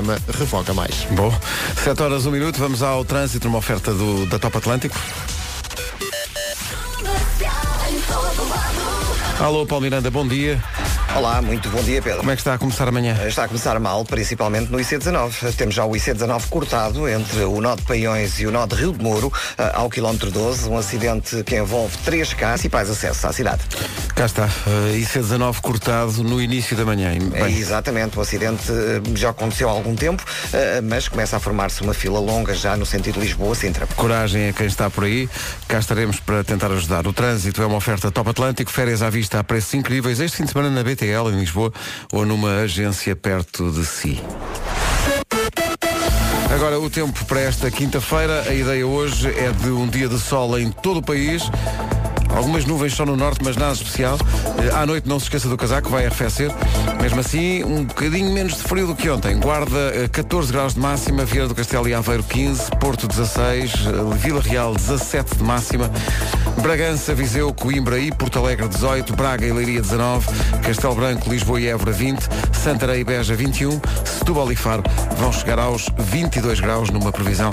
Ama revoga mais. Bom, 7 horas, 1 minuto, vamos ao trânsito numa oferta do, da Top Atlântico. Alô, Paulo Miranda, bom dia. Olá, muito bom dia, Pedro. Como é que está a começar amanhã? Está a começar mal, principalmente no IC19. Temos já o IC19 cortado entre o nó de Paiões e o nó de Rio de Moro, eh, ao quilómetro 12, um acidente que envolve três carros e principais acessos à cidade. Cá está, uh, IC19 cortado no início da manhã. É, exatamente, o acidente eh, já aconteceu há algum tempo, eh, mas começa a formar-se uma fila longa já no sentido Lisboa-Sintra. Coragem a quem está por aí, cá estaremos para tentar ajudar. O trânsito é uma oferta Top Atlântico, férias à vista a preços incríveis, este fim de semana na Em Lisboa ou numa agência perto de si. Agora o tempo para esta quinta-feira, a ideia hoje é de um dia de sol em todo o país. Algumas nuvens só no norte, mas nada especial. Eh, à noite não se esqueça do casaco, vai arrefecer. Mesmo assim, um bocadinho menos de frio do que ontem. Guarda 14 eh, graus de máxima, Vieira do Castelo e Aveiro 15, Porto 16, eh, Vila Real 17 de máxima, Bragança, Viseu, Coimbra e Porto Alegre 18, Braga e Leiria 19, Castelo Branco, Lisboa e Évora 20, Santarém e Beja 21, Setúbal e Faro vão chegar aos 22 graus numa previsão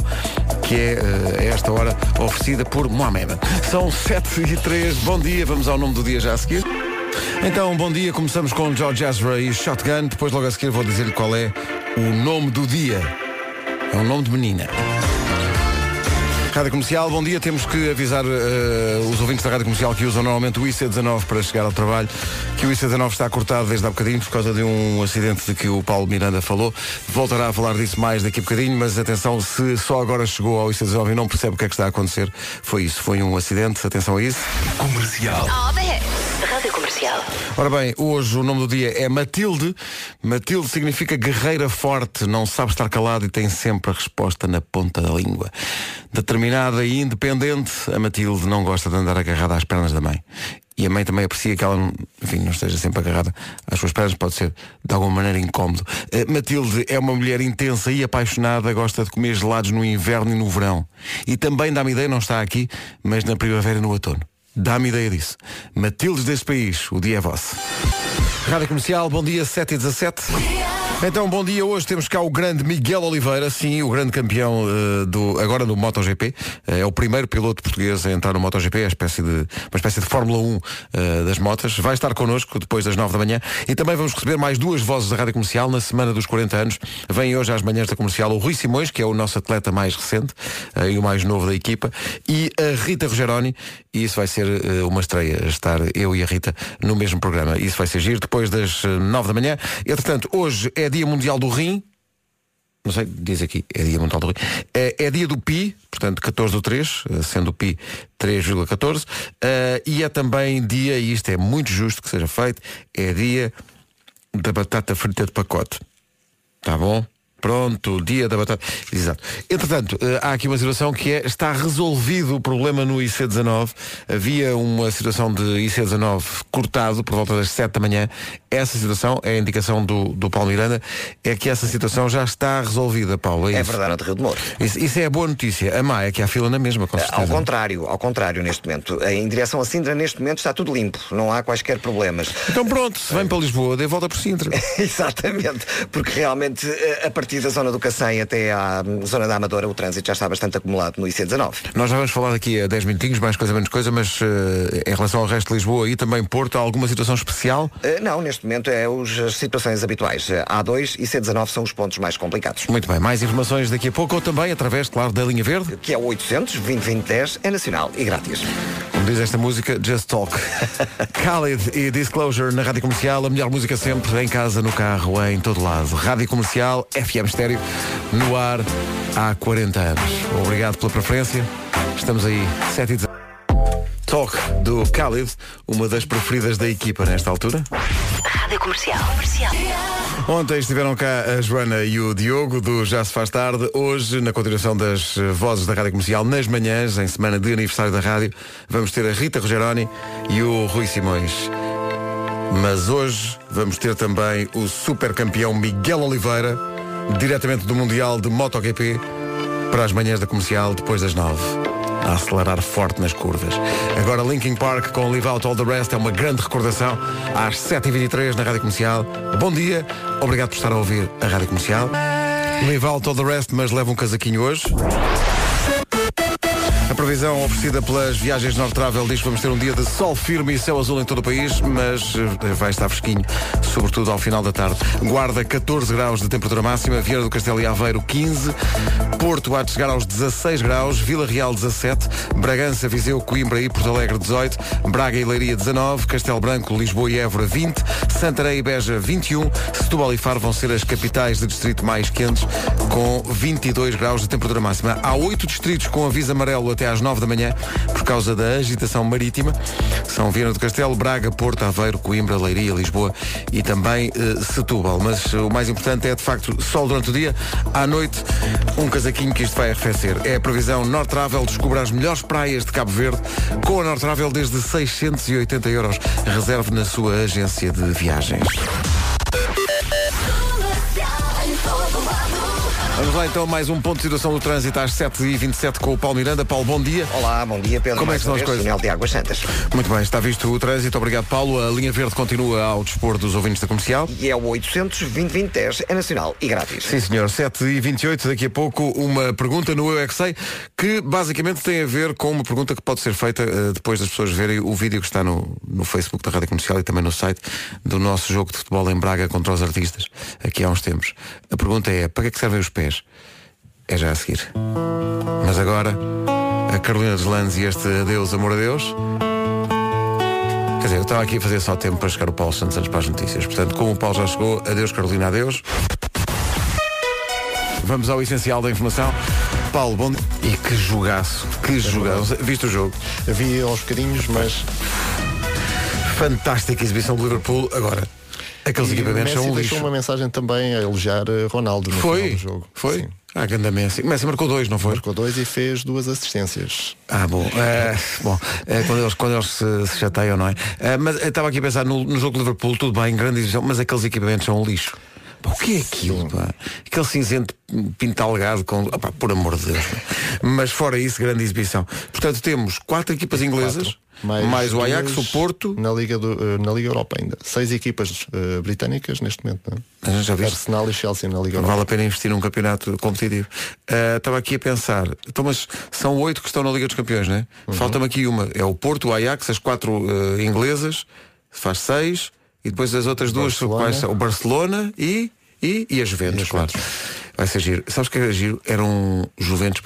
que é, a esta hora, oferecida por Mohamed. São 7 e 3 bom dia, vamos ao nome do dia já a seguir. Então, bom dia, começamos com George Ezra e Shotgun, depois logo a seguir vou dizer-lhe qual é o nome do dia. É um nome de menina. Rádio Comercial, bom dia. Temos que avisar uh, os ouvintes da Rádio Comercial que usam normalmente o IC19 para chegar ao trabalho, que o IC19 está cortado desde há bocadinho por causa de um acidente de que o Paulo Miranda falou. Voltará a falar disso mais daqui a bocadinho, mas atenção, se só agora chegou ao IC19 e não percebe o que é que está a acontecer, foi isso, foi um acidente, atenção a isso. Comercial. Comercial. Ora bem, hoje o nome do dia é Matilde. Matilde significa guerreira forte, não sabe estar calada e tem sempre a resposta na ponta da língua. Determinada e independente, a Matilde não gosta de andar agarrada às pernas da mãe. E a mãe também aprecia que ela, enfim, não esteja sempre agarrada às suas pernas, pode ser de alguma maneira incómodo. Uh, Matilde é uma mulher intensa e apaixonada, gosta de comer gelados no inverno e no verão. E também dá-me ideia, não está aqui, mas na primavera e no outono. Dá-me ideia disso. Matildes desse país, o dia é vosso. Rádio Comercial, bom dia, 7 e 17. Então, bom dia. Hoje temos cá o grande Miguel Oliveira, sim, o grande campeão uh, do, agora do MotoGP. Uh, é o primeiro piloto português a entrar no MotoGP, é uma espécie de, uma espécie de Fórmula 1 uh, das motas. Vai estar connosco depois das 9 da manhã. E também vamos receber mais duas vozes da Rádio Comercial na semana dos 40 anos. Vem hoje às manhãs da comercial o Rui Simões, que é o nosso atleta mais recente e o mais novo da equipa, e a Rita Rogeroni. E isso vai ser uma estreia, estar eu e a Rita no mesmo programa. Isso vai ser giro depois das 9 da manhã. Entretanto, hoje é é dia mundial do rim. Não sei, diz aqui, é dia mundial do rim. É, é dia do pi, portanto 14 do 3, eh, sendo o pi 3,14. Uh, eh, e é também dia, e isto é muito justo que seja feito, é dia da batata frita de pacote. Tá bom? Pronto, dia da batata. Exato. Entretanto, eh, há aqui uma situação que é, está resolvido o problema no IC19. Havia uma situação de IC19 cortado por volta das 7 da manhã. Essa situação, é a indicação do, do Paulo Miranda, é que essa situação já está resolvida, Paulo. É, é verdade, no Rio de Moro. Isso, isso, é a boa notícia. A má é que há fila na mesma, com certeza. Ao contrário, ao contrário, neste momento. Em direção a Sintra, neste momento, está tudo limpo. Não há quaisquer problemas. Então pronto, se vem para Lisboa, dê volta por Sintra. Exatamente, porque realmente eh, a partir partir da zona do Cacém até à zona da Amadora, o trânsito já está bastante acumulado no IC19. Nós já vamos falar daqui a 10 minutinhos, mais coisa, menos coisa, mas uh, em relação ao resto de Lisboa e também Porto, há alguma situação especial? Uh, não, neste momento é os, as situações habituais. A2 e C19 são os pontos mais complicados. Muito bem, mais informações daqui a pouco ou também através, claro, da linha verde. Que é o 800 2010 é nacional e grátis. Como diz esta música, Just Talk. Khalid e Disclosure na Rádio Comercial, a melhor música sempre, em casa, no carro, em todo lado. Rádio Comercial, FM FM Estéreo, no ar há 40 anos. Obrigado pela preferência. Estamos aí, 7 e 10. Talk do Khalid, uma das preferidas da equipa nesta altura. Rádio Comercial. Comercial. Ontem estiveram cá a Joana e o Diogo do Já se faz tarde. Hoje, na continuação das vozes da Rádio Comercial, nas manhãs, em semana de aniversário da rádio, vamos ter a Rita Rogeroni e o Rui Simões. Mas hoje vamos ter também o super campeão Miguel Oliveira diretamente do Mundial de MotoGP para as manhãs da comercial depois das nove. A acelerar forte nas curvas. Agora Linkin Park com Live Out All the Rest é uma grande recordação às 7h23 na Rádio Comercial. Bom dia, obrigado por estar a ouvir a Rádio Comercial. Leave out all the rest, mas leva um casaquinho hoje. A previsão oferecida pelas viagens North Travel diz que vamos ter um dia de sol firme e céu azul em todo o país, mas eh, vai estar fresquinho, sobretudo ao final da tarde. Guarda 14 graus de temperatura máxima, Vieira do Castelo e Aveiro 15, Porto há de chegar aos 16 graus, Vila Real 17, Bragança, Viseu, Coimbra e Porto Alegre 18, Braga e Leiria 19, Castelo Branco, Lisboa e Évora 20, Santarém e Beja 21, Setúbal e Faro vão ser as capitais de distrito mais quentes, com 22 graus de temperatura máxima. Há oito distritos com aviso amarelo até às 9 da manhã por causa da agitação marítima. São Viana do Castelo, Braga, Porto, Aveiro, Coimbra, Leiria, Lisboa e também eh, Setúbal. Mas eh, o mais importante é, de facto, sol durante o dia. À noite, um casaquinho que isto vai arrefecer. É a previsão North Travel. Descubra as melhores praias de Cabo Verde com a North Travel desde 680 euros. Reserve na sua agência de viagens. Vamos lá então, mais um ponto de situação do trânsito às 7h27 com o Paulo Miranda. Paulo, bom dia. Olá, bom dia, Pedro. Como é que estão as coisas? Túnel de Águas Santas. Muito bem, está visto o trânsito. Obrigado, Paulo. A linha verde continua ao dispor dos ouvintes da comercial. E é o 800 2010 é nacional e grátis. Sim, senhor. 7 e 28 daqui a pouco uma pergunta no Eu é Que Sei, que basicamente tem a ver com uma pergunta que pode ser feita eh, depois das pessoas verem o vídeo que está no, no Facebook da Rádio Comercial e também no site do nosso jogo de futebol em Braga contra os artistas, aqui há uns tempos. A pergunta é, para que é que servem os pés? É já a seguir. Mas agora, a Carolina Deslandes e este Adeus, Amor a Deus. Quer dizer, eu estava aqui a fazer só tempo para chegar o Paulo Santos antes para as notícias. Portanto, como o Paulo já chegou, adeus Carolina, adeus. Vamos ao essencial da informação. Paulo, bom dia. E que jogaço, que jogaço. Viste o jogo? Vi aos bocadinhos, mas Fantástica exibição do Liverpool. Agora, aqueles e equipamentos são um deixou lixo. uma mensagem também a elogiar eh, Ronaldo no final Foi? do jogo. Foi? Sim. Ah, ganda Messi. Messi marcou dois, não foi? Marcou dois e fez duas assistências. Ah, bom. É, bom, é, quando eles, quando eles se, se chateiam, não é? É, mas eu estava aqui a pensar no, no jogo do Liverpool, tudo bem, grande exibição, mas aqueles equipamentos são um lixo. Pá, o que é aquilo, pá? Aquele cinzento pintalgado com. opá, por amor de Deus. pá. Mas fora isso, grande exibição. Portanto, temos quatro equipas inglesas, Quatro. Mais, o Ajax, o Porto. Na Liga, do, eh, na Liga Europa ainda. Seis equipas eh, britânicas neste momento. Não é? A gente já viste? Arsenal e Chelsea na Liga Europa. Vale a pena investir num campeonato competitivo. Ah, Estava aqui a pensar, então, mas são oito que estão na Liga dos Campeões, não é? Uhum. Falta-me aqui uma. É o Porto, o Ajax, as quatro ah, inglesas, faz seis, e depois as outras duas são Barcelona. O Barcelona e, e, e a Juventus, E claro. Vai ser giro. Sabes que era giro? Era um Juventus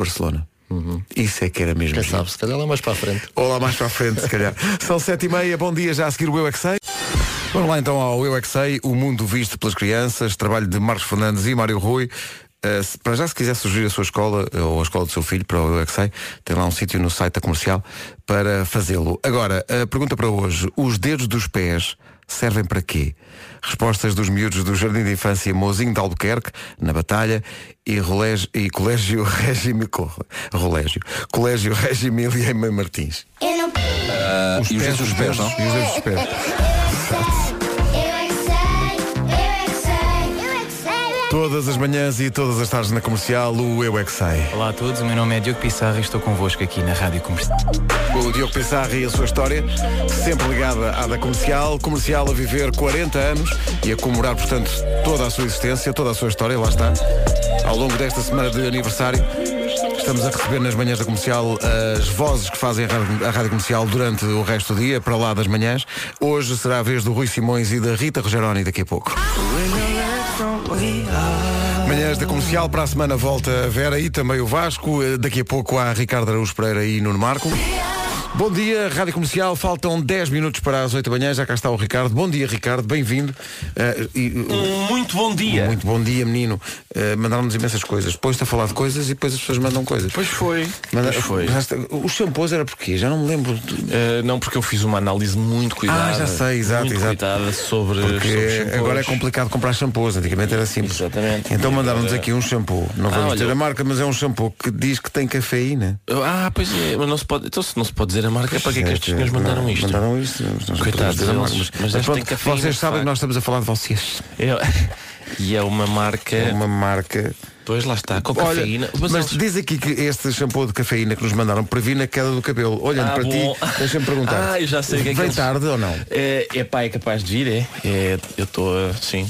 Barcelona. Isso é que era mesmo Quem sabe, se calhar lá mais para a frente. Ou lá mais para a frente, se calhar. São sete e meia, bom dia, já a seguir o Eu é Que Sei. Vamos lá então ao Eu é Que Sei, o mundo visto pelas crianças, trabalho de Marcos Fernandes e Mário Rui. Uh, se- para já, se quiser sugerir a sua escola uh, ou a escola do seu filho para o Eu é Que Sei, tem lá um sítio no site da comercial para fazê-lo. Agora, a pergunta para hoje, os dedos dos pés servem para quê? Respostas dos miúdos do Jardim de Infância Mozinho de Albuquerque, na Batalha, e, rolégio, e Colégio Regime... Rolégio. Colégio Regimília Mãe Martins. Eu não. Os e os dedos dos pés, não? E os dedos dos pés. Todas as manhãs e todas as tardes na comercial, o Eu é que Sei. Olá a todos, o meu nome é Diogo Pissarra e estou convosco aqui na Rádio Comercial. O Diogo Pissarra e a sua história, sempre ligada à da comercial, comercial a viver 40 anos e a comemorar, portanto, toda a sua existência, toda a sua história, lá está. Ao longo desta semana de aniversário, estamos a receber nas manhãs da comercial as vozes que fazem a rádio, a rádio comercial durante o resto do dia, para lá das manhãs. Hoje será a vez do Rui Simões e da Rita Rogeroni daqui a pouco. Manhãs da comercial, para a semana volta a Vera e também o Vasco. Eh, Daqui a pouco há Ricardo Araújo Pereira e Nuno Marco. Bom dia, Rádio Comercial. Faltam 10 minutos para as 8 da manhã. Já cá está o Ricardo. Bom dia, Ricardo. Bem-vindo. Eh, e, uh, Muito bom dia. muito bom dia, menino. Uh, Mandaram-nos imensas coisas. Depois-te a falar de coisas e depois as pessoas mandam coisas. Pois foi. Manda- Pois foi. Os shampoos era porquê? Já não me lembro. Eh, não, porque eu fiz uma análise muito cuidada. Ah, já sei, exato, muito exato. cuidada sobre, sobre Porque shampoos. agora é complicado comprar shampoos, antigamente era simples. Exatamente. Então mandaram-nos aqui um shampoo. Não vamos olha, dizer a marca, mas é um shampoo que diz que tem cafeína. Ah, pois é, mas não se pode. Então se não se pode dizer a marca, para que é que estes senhores mandaram isto? Mandaram isto. Coitados dizer marca, mas este pronto, Vocês sabem que nós estamos a falar de vocês. É- e é uma marca. É uma marca. Pois lá está, com Olha, cafeína. mas, eles- diz aqui que este shampoo de cafeína que nos mandaram previne a queda do cabelo. Olhando Ah, para bom. ti, deixa-me perguntar. Ah, eu já sei o que é que eles- tarde ou não? É, é pá, é capaz de vir, é. É, eu estou sim.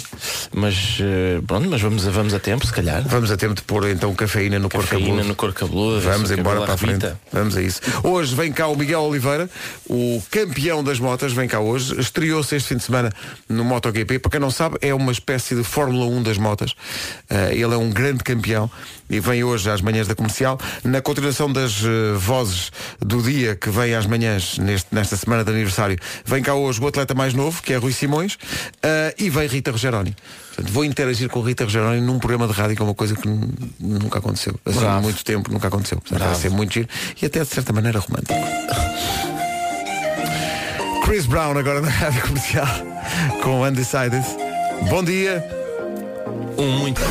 Mas eh, pronto, mas vamos, a- vamos a tempo, se calhar. Vamos a tempo de pôr então cafeína no corpo Cafeína cabeludo. no cor cabeludo. Vamos o embora para a frente. Vamos a isso. Hoje vem cá o Miguel Oliveira, o campeão das motas, vem cá hoje. Estreou-se este fim de semana no MotoGP. Para quem não sabe, é uma espécie de Fórmula 1 das motas. Eh, ele é um grande campeão e vem hoje às manhãs da comercial. Na continuação das eh, vozes do dia que vem às manhãs neste- nesta semana de aniversário, vem cá hoje o atleta mais novo, que é Rui Simões, eh, e vem Rita Rogeroni. Portanto, vou interagir com Rita Rogeroni num programa de rádio, que é uma coisa que nunca aconteceu. Assim, há muito tempo nunca aconteceu. Portanto, vai ser muito giro e até de certa maneira romântico. Chris Brown agora na rádio comercial com Undecided. Bom dia. Um muito.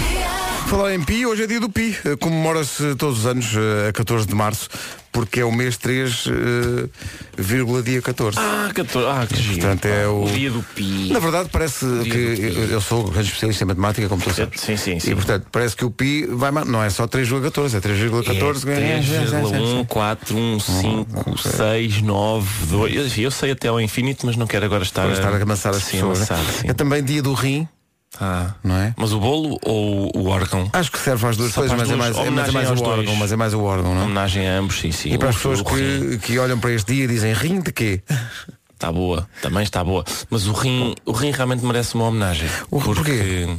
Falar em Pi, hoje é dia do Pi. Eh, Comemora-se todos os anos eh, a 14 de março, porque é o mês 3, eh, vírgula dia 14. Ah, 14. Ah, que giro. Portanto, é o- dia do Pi. Na verdade, parece que eu, eu sou grande especialista em matemática, como tu sabes. Sim, sim, sim. E portanto, parece que o Pi vai não é só 3,14, é 3,14. É 3,1, 4, 1, 5, 6, 9, 2. Eu, sei até ao infinito, mas não quero agora estar, Para estar a amassar as sim, pessoas. né? amassar. É também dia do rim, Ah. não é? Mas o bolo ou o órgão? Acho que serve às duas Só coisas, mas as é duas. mais, é, mas é mais o dois. órgão, mas é mais o órgão, não é? Homenagem a ambos, sim, sim. E para as pessoas que, que olham para este dia e dizem rim de quê? Está boa, também está boa. Mas o rim, o rim realmente merece uma homenagem. O porque, porquê?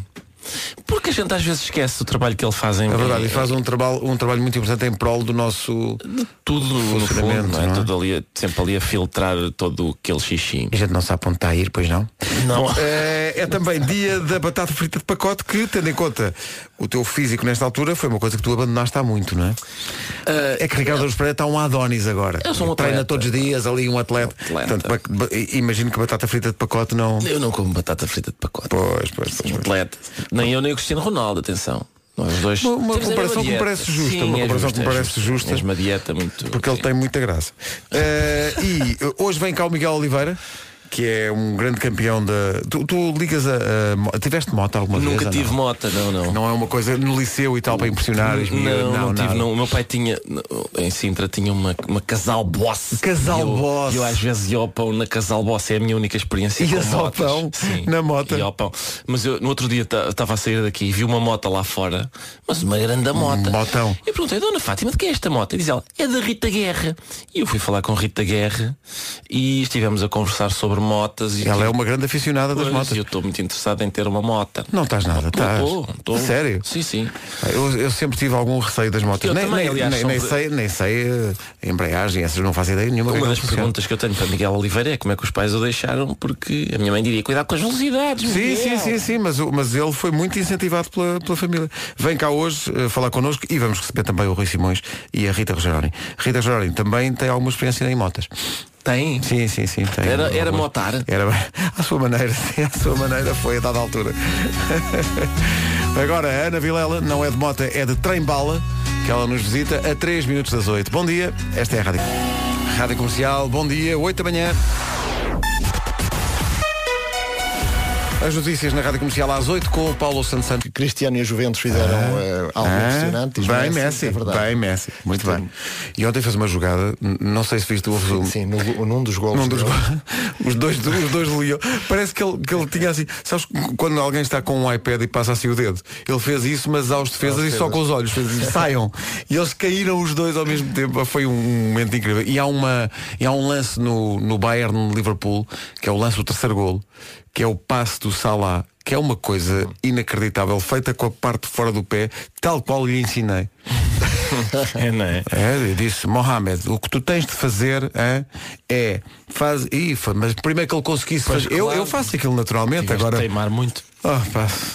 Porque a gente às vezes esquece o trabalho que ele faz em É verdade, e faz um trabalho, um trabalho muito importante em prol do nosso. tudo no funcionamento, fundo, não é? não é? Tudo ali, sempre ali a filtrar todo aquele xixi. A gente não sabe onde está a ir, pois não? Não. É, é também dia da batata frita de pacote que, tendo em conta o teu físico nesta altura, foi uma coisa que tu abandonaste há muito, não é? é que Ricardo Pereira está um Adonis agora. Eu sou um Treina atleta. todos os dias, ali um atleta. Atleta. Portanto, ba- ba- imagino que batata frita de pacote não. Eu não como batata frita de pacote. Pois, pois, Sou pois. um atleta. Nem eu nem o Cristiano Ronaldo, atenção. Nós os dois Uma- uma comparação que me parece justa, Sim, uma é comparação justa, que me é parece justa. Mesma dieta muito. Porque ele tem muita graça. Eh, e eh, hoje vem cá o Miguel Oliveira, que é um grande campeão da. Tu, tu ligas a, a Tiveste moto alguma vez? Nunca tive não? mota, não, não. Não é uma coisa no liceu e tal para impressionar as miúdas? Não, não, tive, nada. não. O meu pai tinha, em Sintra, tinha uma, uma casal boss. Casal E eu, boss. Eu às vezes ia ao pão na casal boss, é a minha única experiência Ias ao pão Sim, na mota? ia ao pão. Mas eu no outro dia estava a sair daqui e vi uma moto lá fora, mas uma grande mota. motão. Eu perguntei, Dona Fátima, de que é esta moto? E diz ela, é da Rita Guerra. E eu fui falar com Rita Guerra e estivemos a conversar sobre motas. E Ela é uma grande aficionada das motas. eu estou muito interessado em ter uma moto. Não estás nada, estás. Sério? Sim, sim. Eu, eu sempre tive algum receio das motas. Eu nem, também, nem, aliás, nem, nem de- sei, nem sei a embreagem, essas não faço ideia nenhuma. Uma é das que funciona. perguntas que eu tenho para Miguel Oliveira é como é que os pais o deixaram, porque a minha mãe diria cuidado com as velocidades. Sim, Miguel." sim, sim, sim, mas, mas ele foi muito incentivado pela, pela família. Vem cá hoje eh, falar connosco e vamos receber também o Rui Simões e a Rita Rogeroni. Rita Rogeroni também tem alguma experiência em motas. Tem. Sim, sim, sim. Tem Era- era motar? Era à sua maneira, à sua maneira foi a dada altura. Agora, a Ana Vilela não é de moto, é de trem-bala, que ela nos visita a 3 minutos das 8. Bom dia, esta é a Rádio. Rádio Comercial, bom dia, 8 da manhã. As notícias na Rádio Comercial às 8 com o Paulo Santos Santos. Cristiano e a Juventus fizeram eh, algo Ah, impressionante. bem Messi, é verdade. bem Messi, muito Sim. bem. E ontem fez uma jogada, não sei se viste o resumo. Sim, no, num dos gols. Num dos dele. go- os dois os dois do Lyon. Parece que ele, que ele tinha assim. Sabes quando alguém está com um iPad e passa assim o dedo? Ele fez isso, mas aos defesas e só com os olhos. Fez Saiam. E eles caíram os dois ao mesmo tempo. Foi um momento incrível. E há, uma, e há um lance no, no Bayern Liverpool, que é o lance do terceiro golo, que é o passe do Salah, que é uma coisa inacreditável, feita com a parte fora do pé, tal qual lhe ensinei. É, não é? É, eu disse, Mohamed, o que tu tens de fazer hã, é faz. Ih, fa- mas primeiro que ele conseguisse Pois, fazer. Eu, claro. eu faço aquilo naturalmente, agora. teimar muito. Oh.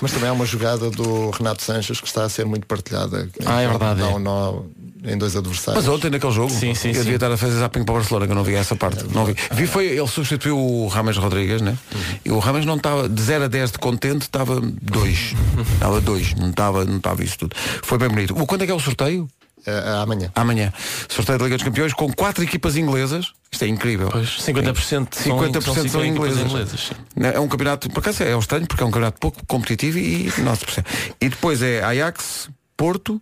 Mas também há uma jogada do Renato Sanches que está a ser muito partilhada. Ah, é verdade, Dá é. um nó em dois adversários. Mas ontem naquele jogo, Sim, sim, eu sim. devia estar a fazer zapping para o Barcelona, que eu não vi essa parte. não vi. vi foi, ele substituiu o Rames Rodrigues, né? E o Rames não estava de 0 a 10 de contente, estava 2. Estava 2, não estava não estava isso tudo. Foi bem bonito. O, quando é que é o sorteio? Eh, amanhã. Amanhã. Sorteio da Liga dos Campeões com quatro equipas inglesas. Isto é incrível. Pois, 50% são- 50% são são, equipas inglesas. inglesas, sim. É um campeonato, por acaso é estranho, porque é um campeonato pouco competitivo e não se percebe. E depois é Ajax, Porto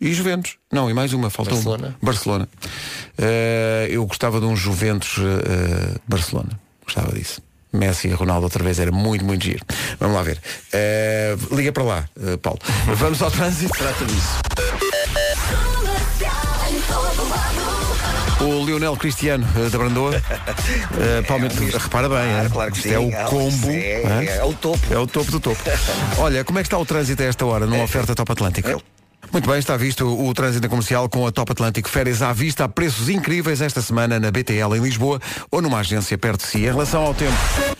e Juventus. Não, e mais uma, faltou um. Barcelona. Barcelona. Eh, eu gostava de um Juventus eh, Barcelona. Gostava disso. Messi e Ronaldo outra vez era muito, muito giro. Vamos lá ver. Eh, liga para lá, Paulo. Vamos ao trânsito. Trata disso. O Lionel Cristiano da Brandoa. Uh, Paulo, repara bem, Claro, eh, claro que sim. é o Ah, combo. é, é o topo. É o topo do topo. Olha, como é que está o trânsito a esta hora numa oferta Top Atlântico? Muito bem, está visto o trânsito comercial com a Top Atlântico Férias à vista a preços incríveis esta semana na BTL em Lisboa ou numa agência perto de si. Em relação ao tempo.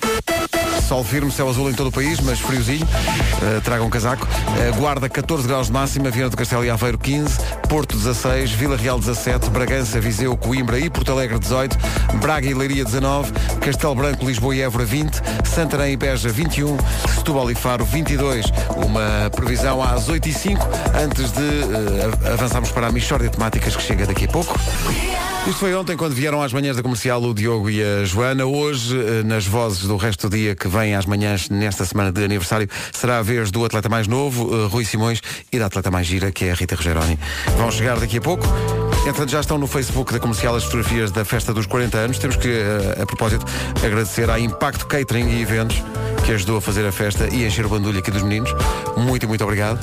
Sol firme, céu azul em todo o país, mas friozinho. Uh, tragam um casaco. Uh, Guarda 14 graus de máxima, Viana do Castelo e Aveiro 15, Porto 16, Vila Real 17, Bragança, Viseu, Coimbra e Porto Alegre 18, Braga e Leiria 19, Castelo Branco, Lisboa e Évora 20, Santarém e Beja 21, Setúbal e Faro 22. Uma previsão às 8 e 5 antes de uh, avançarmos para a Michórdia de Temáticas que chega daqui a pouco. Isto foi ontem quando vieram às manhãs da comercial o Diogo e a Joana. Hoje, eh, nas vozes do resto do dia que vem às manhãs nesta semana de aniversário, será a vez do atleta mais novo, eh, Rui Simões, e da atleta mais gira, que é a Rita Rogeroni. Vão chegar daqui a pouco. Entretanto, já estão no Facebook da comercial as fotografias da festa dos 40 anos. Temos que, eh, a propósito, agradecer à Impacto Catering e Eventos, que ajudou a fazer a festa e a encher o bandulho aqui dos meninos. Muito, muito obrigado.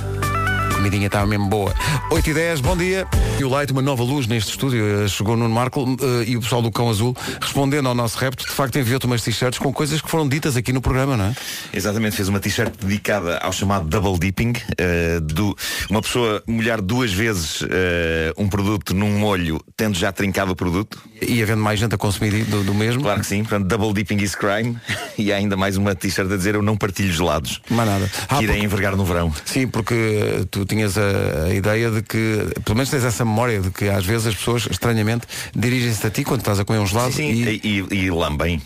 A comidinha estava mesmo boa. 8 e 10, bom dia. E o Light, uma nova luz neste estúdio. Eh, Chegou Nuno Marco eh, e o pessoal do Cão Azul, respondendo ao nosso repto, de facto enviou-te umas t-shirts com coisas que foram ditas aqui no programa, não é? Exatamente, fez uma t-shirt dedicada ao chamado double dipping, eh, do, uma pessoa molhar duas vezes eh, um produto num molho, tendo já trincado o produto. E havendo mais gente a consumir do, do mesmo. Claro que sim, portanto, double dipping is crime. E há ainda mais uma t-shirt a dizer eu não partilho gelados. Mais nada. Ah, que irei porque- envergar no verão. Sim, porque tu tinhas a, a ideia de que, pelo menos tens essa memória de que às vezes as pessoas, estranhamente, dirigem-se a ti quando estás a comer um gelado Sim, e, e, e, e lambem.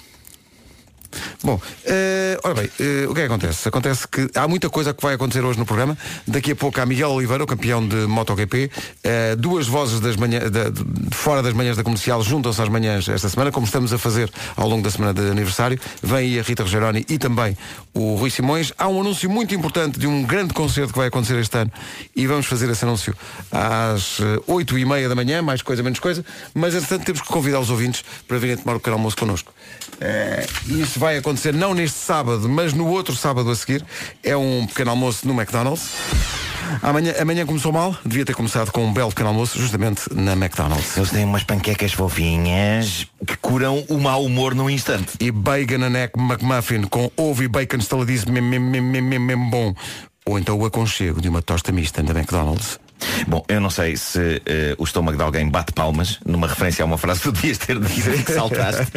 Bom, eh, ora bem, eh, o que é que acontece? Acontece que há muita coisa que vai acontecer hoje no programa. Daqui a pouco há Miguel Oliveira, o campeão de MotoGP. Eh, duas vozes das manhã, da- de, fora das manhãs da comercial juntam-se às manhãs esta semana, como estamos a fazer ao longo da semana de aniversário. Vem aí a Rita Rogeroni e também o Rui Simões. Há um anúncio muito importante de um grande concerto que vai acontecer este ano e vamos fazer esse anúncio às eh, oito e meia da manhã, mais coisa, menos coisa. Mas, entretanto, temos que convidar os ouvintes para virem tomar o pequeno almoço connosco. Eh, isso vai acontecer não neste sábado, mas no outro sábado a seguir. É um pequeno almoço no McDonald's. Amanhã, amanhã começou mal, devia ter começado com um belo pequeno almoço, justamente na McDonald's. Eles têm umas panquecas fofinhas que curam o mau humor num instante. E bacon and egg McMuffin com ovo e bacon estaladíssimo, mesmo bom. Ou então o aconchego de uma tosta mista da McDonald's. Bom, eu não sei se eh, o estômago de alguém bate palmas, numa referência a uma frase que tu devias ter dito que saltaste.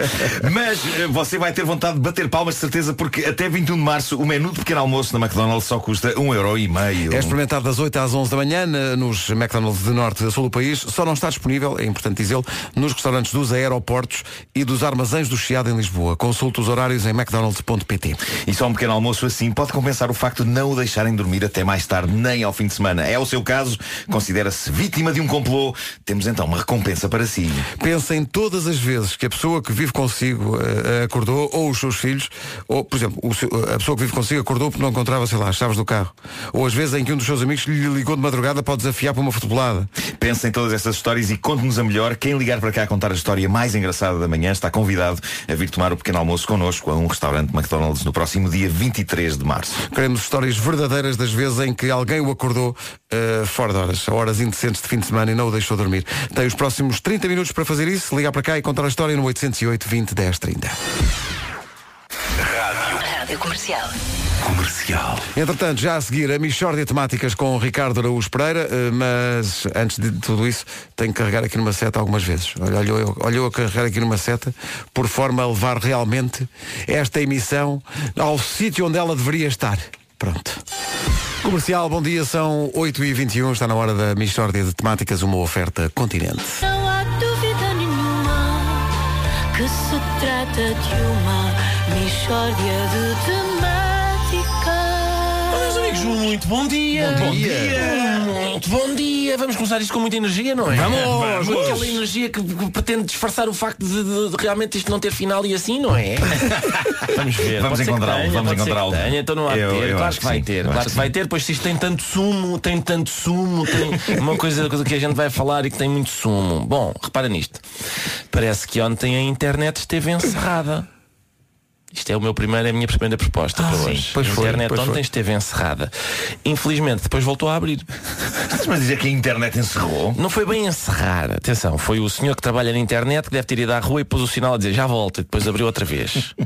Mas eh, você vai ter vontade de bater palmas, de certeza, porque até 21 de março o menu de pequeno almoço na McDonald's só custa um euro e meio. É experimentar das 8 às 11 da manhã nos McDonald's de norte e sul do país. Só não está disponível, é importante dizê-lo, nos restaurantes dos aeroportos e dos armazéns do Chiado em Lisboa. Consulte os horários em mcdonalds.pt. E só um pequeno almoço assim pode compensar o facto de não o deixarem dormir até mais tarde, nem ao fim de semana. É o seu caso, considera-se vítima de um complô. Temos então uma recompensa para si. Pensa em todas as vezes que a pessoa que vive consigo eh, acordou, ou os seus filhos, ou, por exemplo, seu- a pessoa que vive consigo acordou porque não encontrava, sei lá, as chaves do carro. Ou às vezes em que um dos seus amigos lhe ligou de madrugada para o desafiar para uma futebolada. Pense em todas estas histórias e conte-nos a melhor. Quem ligar para cá a contar a história mais engraçada da manhã está convidado a vir tomar o pequeno almoço connosco a um restaurante McDonald's no próximo dia 23 de março. Queremos histórias verdadeiras das vezes em que alguém o acordou eh, fora de horas, horas indecentes de fim de semana e não o deixou dormir. Tem os próximos 30 minutos para fazer isso, ligar para cá e contar a história no 808 20 10 30. Rádio Comercial. Comercial. Entretanto, já a seguir a Michórdia Temáticas com o Ricardo Araújo Pereira, eh, mas antes de tudo isso, tenho que carregar aqui numa seta algumas vezes. Olha, eu, olha eu a carregar aqui numa seta, por forma a levar realmente esta emissão ao sítio onde ela deveria estar. Pronto. Comercial, bom dia, são 8h21, está na hora da Michórdia de Temáticas, uma oferta continente. Não há dúvida nenhuma que se trata de uma mistória de temática. Muito bom dia. Bom dia. Pronto, bom dia. Vamos começar isto com muita energia, não é? Vamos! Com Aquela energia que, que pretende disfarçar o facto de, de- de realmente isto não ter final e assim, não é? vamos ver. Vamos encontrá-lo, vamos encontrá-lo. Então não há de Eu- ter. eu claro que que vai ter. eu Claro que vai ter, pois se isto tem tanto sumo, tem tanto sumo, tem uma coisa, coisa que a gente vai falar e que tem muito sumo. Bom, repara nisto. Parece que ontem a internet esteve encerrada. Isto é o meu primeiro, é a minha primeira proposta para sim. hoje. Pois a foi, internet pois ontem foi. esteve encerrada. Infelizmente, depois voltou a abrir. Mas dizer que a internet encerrou. Não foi bem encerrar, atenção, foi o senhor que trabalha na internet que deve ter ido à rua e pôs o sinal a dizer já volta e depois abriu outra vez.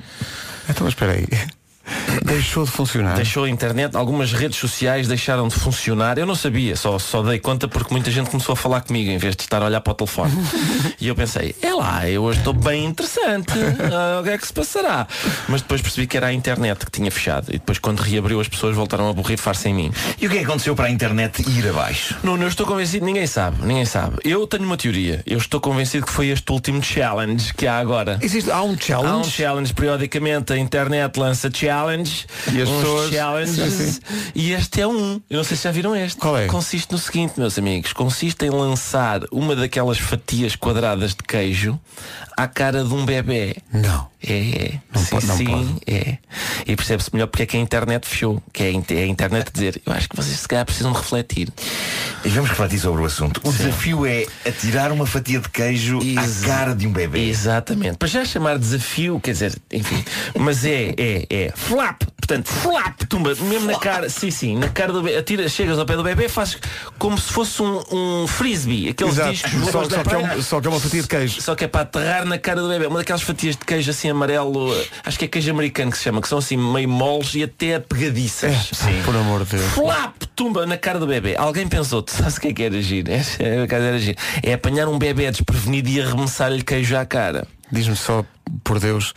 Então, espera aí. Deixou de funcionar. Deixou a internet, algumas redes sociais deixaram de funcionar. Eu não sabia, só, só dei conta porque muita gente começou a falar comigo em vez de estar a olhar para o telefone. e eu pensei, é lá, eu hoje estou bem interessante. Ah, o que é que se passará? Mas depois percebi que era a internet que tinha fechado. E depois quando reabriu as pessoas voltaram a borrifar-se em mim. E o que é que aconteceu para a internet ir abaixo? Não, não estou convencido, ninguém sabe, ninguém sabe. Eu tenho uma teoria. Eu estou convencido que foi este último challenge que há agora. Existe, há um Há um challenge. challenge periodicamente, a internet lança challenge E as pessoas- challenges Sim, sim. e este é um. Eu não sei se já viram este. Qual é? Consiste no seguinte, meus amigos, consiste em lançar uma daquelas fatias quadradas de queijo à cara de um bebê. Não. É, Não sim, pode- sim, pode. é. E percebe-se melhor porque é que a internet fechou. Que é a é internet dizer, eu acho que vocês se calhar precisam refletir. E vamos refletir sobre o assunto. O desafio é atirar uma fatia de queijo Ex- à cara de um bebê. Exatamente. Para já chamar desafio, quer dizer, enfim, mas é, é, é flap, portanto, flap, tumba, mesmo na cara, sim, sim, na cara do bebê, atira, chegas ao pé do bebê, fazes como se fosse um, um frisbee, aqueles Exato. discos Só, só que é um- só que é uma fatia de queijo. Só que é para aterrar na cara do bebê. Uma daquelas fatias de queijo assim amarelo, acho que é queijo americano que se chama, que são assim meio moles e até pegadiças. Sim. Por amor de Deus. Flap, tumba na cara do bebê. Alguém pensou, tu sabes o que é que era giro? É, é, era giro. é apanhar um bebê desprevenido e arremessar-lhe queijo à cara. Diz-me só, por Deus,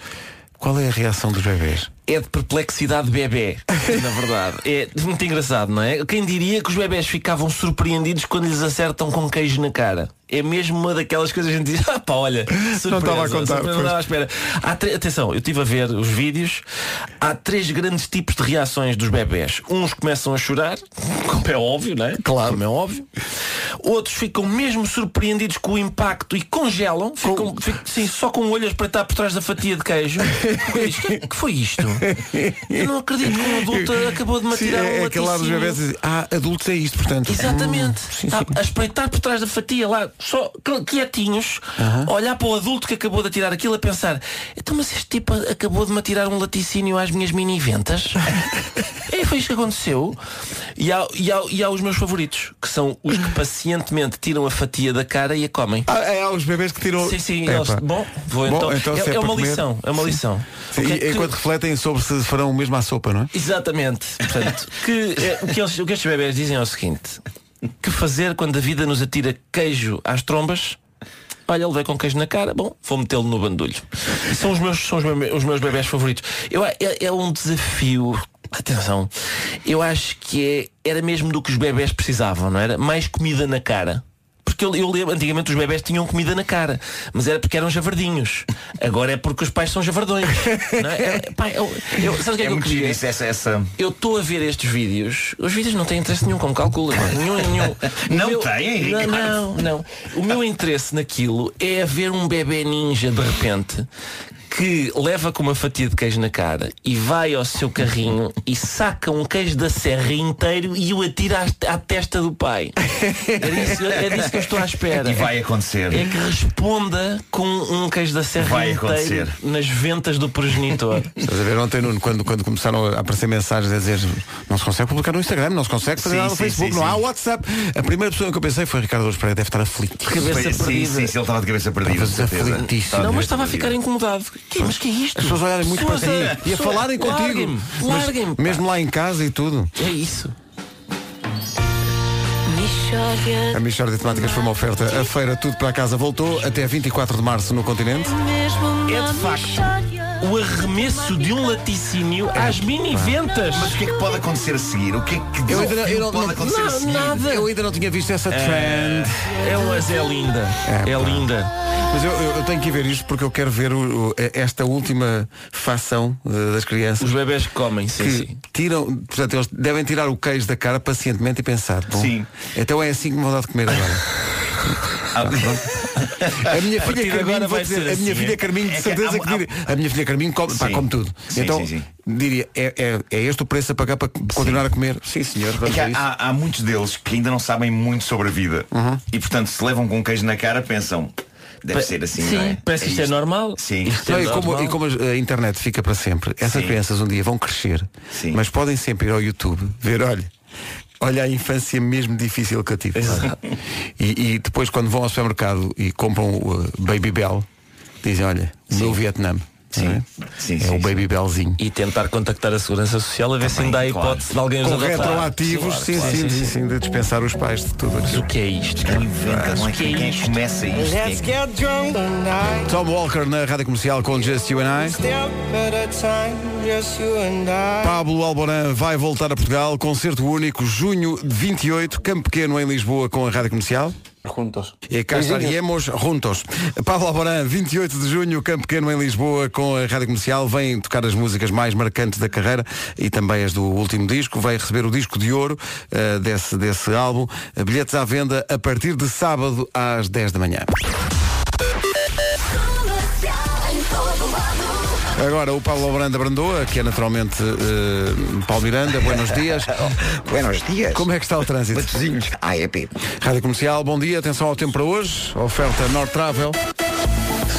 qual é a reação dos bebés? É de perplexidade bebê, na verdade. É muito engraçado, não é? Quem diria que os bebés ficavam surpreendidos quando lhes acertam com queijo na cara? É mesmo uma daquelas coisas que a gente diz, ah pá, olha, surpresa, Não estava a contar. Não estava à espera. Atenção, eu estive a ver os vídeos. Há três grandes tipos de reações dos bebés. Uns começam a chorar, como é óbvio, não é? Claro. Como é óbvio. Outros ficam mesmo surpreendidos com o impacto e congelam. Ficam, ficam sim, só com o olho a espreitar por trás da fatia de queijo. O que foi isto? Eu não acredito que um adulto acabou de me Sim, é um aquele lado dos bebés diz, ah, adultos é isto, portanto. Exatamente. Hum, sim, Tá sim. A espreitar por trás da fatia lá, só quietinhos, a olhar para o adulto que acabou de atirar aquilo a pensar, então mas este tipo acabou de me atirar um laticínio às minhas mini ventas. é, foi isto que aconteceu. E há, e, há, e há os meus favoritos, que são os que pacientemente tiram a fatia da cara e a comem. Ah, é, há os bebés que tiram. Sim, sim, eles- bom, vou Bom, então. se é, é para uma comer- lição, é uma lição. Sim, O que é e- que- enquanto refletem sobre se farão o mesmo à sopa, não é? Exatamente. Portanto, que, é, o, que eles- o que estes bebés dizem é o seguinte: que fazer quando a vida nos atira queijo às trombas? Olha, ele veio com queijo na cara, bom, vou metê-lo no bandulho. São os meus, são os meus, os meus bebés favoritos. Eu, é, é um desafio. Atenção, eu acho que é, era mesmo do que os bebés precisavam, não era? Mais comida na cara. Porque eu, eu lembro, antigamente os bebés tinham comida na cara, mas era porque eram javardinhos. Agora é porque os pais são javardões. não é? É, pá, eu, eu, sabes o que é, É que eu queria? isso, essa, essa... Eu estou a ver estes vídeos. Os vídeos não têm interesse nenhum, como calcula. Nenhum, nenhum. Não têm, Não, Ricardo? não, não. O meu interesse naquilo é ver um bebê ninja de repente que leva com uma fatia de queijo na cara e vai ao seu carrinho e saca um queijo da serra inteiro e o atira à, à testa do pai. É disso, é disso que eu estou à espera. E vai acontecer. É que responda com um queijo da serra Vai inteiro acontecer. nas ventas do progenitor. Estás a ver ontem, Nuno, quando, quando começaram a aparecer mensagens a dizer não se consegue publicar no Instagram, não se consegue fazer Sim, nada no sim, Facebook, sim, não há sim. WhatsApp. A primeira pessoa que eu pensei foi Ricardo Douros Pereira, deve estar aflito. Cabeça Sim, sim, perdida. sim, ele estava de cabeça perdida. de Estava aflitíssimo. Não, mas estava a ficar incomodado. Que, mas que é isto? As pessoas olharem muito para Pessoas ti a- e a falarem contigo. Larguem-me, mesmo lá em casa e tudo. É isso. A Michórdia de Temáticas foi uma oferta. A feira Tudo para Casa voltou até 24 de março no continente. É de facto. o arremesso de um laticínio às mini-ventas. Mas o que é que pode acontecer a seguir? O que é que Eu ainda eu não- pode não- acontecer a não, seguir? nada. Eu ainda não tinha visto essa trend. É, mas é linda. É, É, linda. Mas eu, eu- tenho que ver isto porque eu quero ver o- o- esta última fação eh, das crianças. Os bebés que comem, sim, que sim. tiram, portanto, eles devem tirar o queijo da cara pacientemente e pensar, bom, Sim. então é assim que me vou dar de comer agora. A minha filha Carminho, vai dizer, ser a minha assim, filha é? Carminho de É que certeza há- que diria, a minha filha Carminho come, pá, come tudo. Sim, então sim, sim. diria, é, é, é este o preço a pagar para continuar a comer? Sim, senhor, É que há, isso. há- há muitos deles que ainda não sabem muito sobre a vida Uhum. e portanto se levam com queijo na cara pensam deve ser assim Sim, não é? parece que isto é normal. Sim. Isto é e, como, normal. e como a internet fica para sempre, essas Sim. crianças um dia vão crescer, Sim. mas podem sempre ir ao YouTube ver, olha, olha a infância mesmo difícil que eu tive. E, e depois quando vão ao supermercado e compram o uh, Baby Bell, dizem, olha, o meu Vietnã. Sim. não é? Sim, é sim, o sim. Baby Bellzinho. E tentar contactar a Segurança Social a ver se ainda há claro. hipótese de alguém os Com retroativos, Claro, sim, claro, sim, sim, sim, de dispensar os pais de tudo aquilo. o que é isto? Quem inventa, não é? que é Quem isto? começa isto? É Tom Walker na rádio comercial com Just You and I. Pablo Alboran vai voltar a Portugal, concerto único, junho de 28, Campo Pequeno em Lisboa com a rádio comercial. Juntos. E cá estaremos juntos. Pablo Alboran, 28 de junho, Campo Pequeno em Lisboa com a rádio comercial. Vem tocar as músicas mais marcantes da carreira e também as do último disco. Vai receber o disco de ouro eh, desse, desse álbum. Bilhetes à venda a partir de sábado às 10 da manhã. Agora o Paulo Alboranda Brandoa, que é naturalmente eh, Paulo Miranda, buenos dias. Buenos dias. Como é que está o trânsito? Batozinhos. AEP. Rádio Comercial, bom dia, atenção ao tempo para hoje. Oferta North Travel.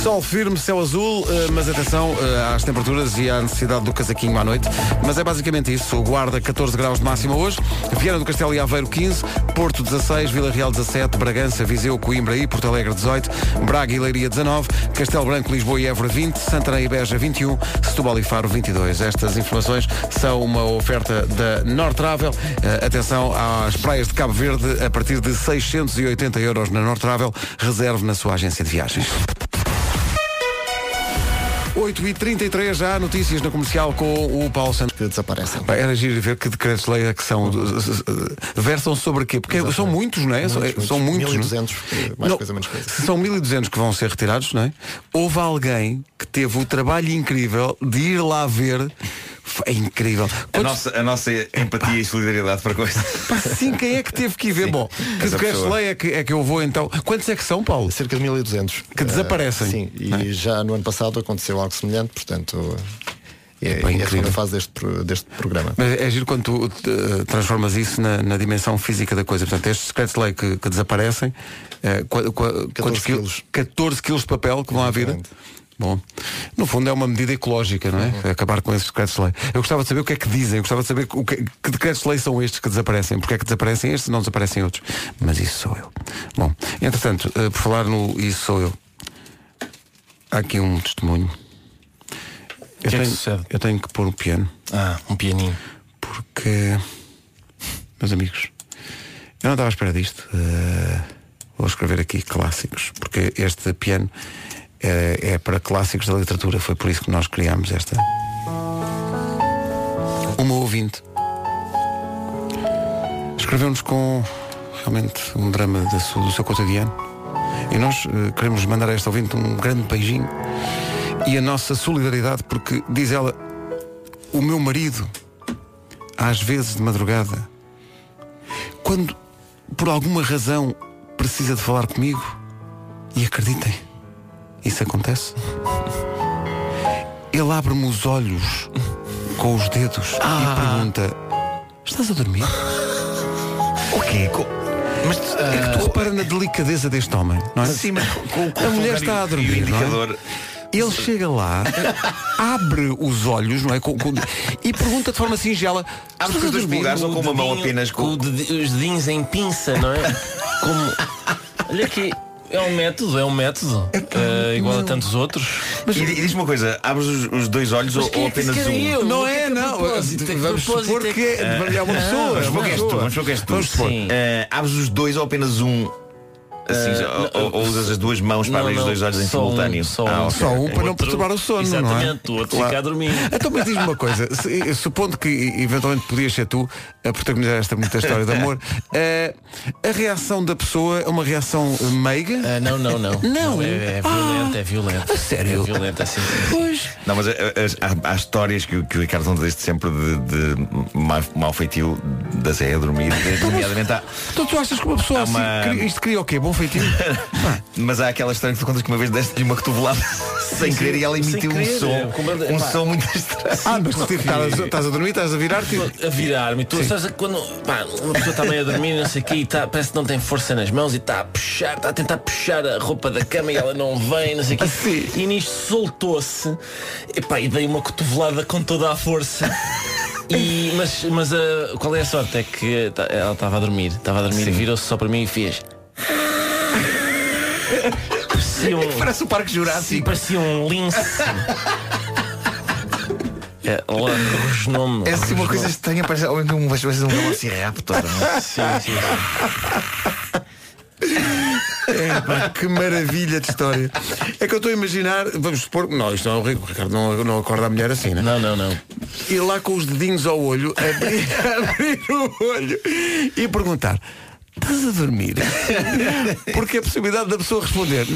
Sol firme, céu azul, eh, mas atenção eh, às temperaturas e à necessidade do casaquinho à noite. Mas é basicamente isso. Guarda 14 graus de máxima hoje, Viana do Castelo e Aveiro 15, Porto 16, Vila Real 17, Bragança, Viseu, Coimbra e Porto Alegre 18, Braga e Leiria 19, Castelo Branco, Lisboa e Évora 20, Santarém e Beja 21, Setúbal e Faro 22. Estas informações são uma oferta da North Travel. Eh, atenção às praias de Cabo Verde a partir de 680 euros na North Travel. Reserve na sua agência de viagens. 8h33 já há notícias na comercial com o Paulo Santos. que desaparecem. Pá, Era giro ver que decretos de lei é que são. Versam sobre quê? Porque são muitos, não é? São- Muitos, são muitos. muitos. não é? 1200, mais Não, coisa, menos coisa. Se são 1200 que vão ser retirados, não é? Houve alguém que teve o trabalho incrível de ir lá ver. É incrível. A Quantos- nossa, a nossa empatia e solidariedade para. Pá, sim, quem é que teve que ir ver? Sim, Bom, que lei é que, é que eu vou então. Quantos é que são, Paulo? Cerca de 1200. Que desaparecem. Eh, sim, e já no ano passado aconteceu algo semelhante, portanto. É, é a segunda fase deste, deste programa. Mas é giro quando tu eh, transformas isso na, na dimensão física da coisa. Portanto, estes decretos de lei que, que desaparecem, qua- qua- quantos quil- quilos. 14 quilos de papel que vão à vida. Bom, no fundo é uma medida ecológica, não é? Acabar com esses decretos de lei. Eu gostava de saber o que é que dizem, eu gostava de saber o que, que decretos de lei são estes que desaparecem, porque é que desaparecem estes e não desaparecem outros. Mas isso sou eu. Bom, entretanto, eh, por falar no isso sou eu, há aqui um testemunho. Eu, que é que tenho, eu tenho que pôr o piano Ah, um pianinho. porque, meus amigos, eu não estava à espera disto. Eh, vou escrever aqui clássicos, porque este piano é, é para clássicos da literatura. Foi por isso que nós criámos esta. Uma ouvinte escreveu-nos com realmente um drama da su- do seu cotidiano. E nós eh, queremos mandar a esta ouvinte um grande beijinho e a nossa solidariedade, porque diz ela, o meu marido às vezes de madrugada, quando por alguma razão precisa de falar comigo, e acreditem, isso acontece, ele abre-me os olhos com os dedos e pergunta: Estás a dormir? O quê? Mas É que tu repara na delicadeza deste homem, não é? sim, mas com, com A mulher está a dormir, E o não é? indicador. Ele chega lá, abre os olhos, não é? Com- com- e pergunta de forma singela: Abre "Estás com a os dois dormir?" polegares ou com uma mão apenas com com. os dedinhos em pinça, não é? Como. Olha aqui, é um método, é um método. eh, igual a tantos outros. E di- diz-me uma coisa, abres os, os dois olhos ou, ou apenas um? eu? Não é, não. Que Vamos supor é que é, é uma pessoa. Vamos supor uma que és tu, pessoa. vamos supor que és tu. Vamos supor. Eh, abres os dois ou apenas um? Assim, Ah, ou, ou- usas as duas mãos para Não, abrir os não, dois olhos em só um, simultâneo? só um. Ah, ok, Só um para não perturbar o sono, não é? Exatamente, o outro fica a dormir. Então, mas diz-me uma coisa, se- supondo que eventualmente podias ser tu a protagonizar esta bonita história de amor, eh, a reação da pessoa é uma reação meiga? Ah, não, não, não. Não? é, é violento, é violento. a sério? É violento, assim. Pois. Não, mas eh, as- há, há histórias que, o- que o Ricardo conta desde sempre de, de ma- mau feitio da Zé a dormir. Nomeadamente há, Então tu achas que uma pessoa assim, uma- isto cria o quê? Bom mas há aquela história que tu contas que uma vez deste-lhe uma cotovelada sem querer e ela emitiu um querer, som. é, Um pá. som muito estranho. ah, mas tu tipo, estás, a- estás a dormir, estás a virar-te. a virar-me. Tu sabes quando pá, uma pessoa está meio a dormir, não sei o quê, e tá, parece que não tem força nas mãos e está a puxar, está a tentar puxar a roupa da cama e ela não vem, não sei o quê. Assim. E nisto soltou-se epá, e dei uma cotovelada com toda a força. E, mas mas a, qual é a sorte? É que tá- ela estava a dormir, estava a dormir e virou-se só para mim e fez. Parecia um, Parece o Parque sim, Jurássico. parecia um lince. É, lá rosnou-me. É assim uma coisa estranha, parece ao mesmo tempo um, um velociraptor. é? Sim, sim, É, pá, que maravilha de história. É que eu estou a imaginar, vamos supor, não, isto não é o Rico, Ricardo não, não acorda a mulher assim, né? Não, não, não. Ir lá com os dedinhos ao olho, abrir, abrir o olho e perguntar. Estás a dormir? Porque a possibilidade da pessoa responder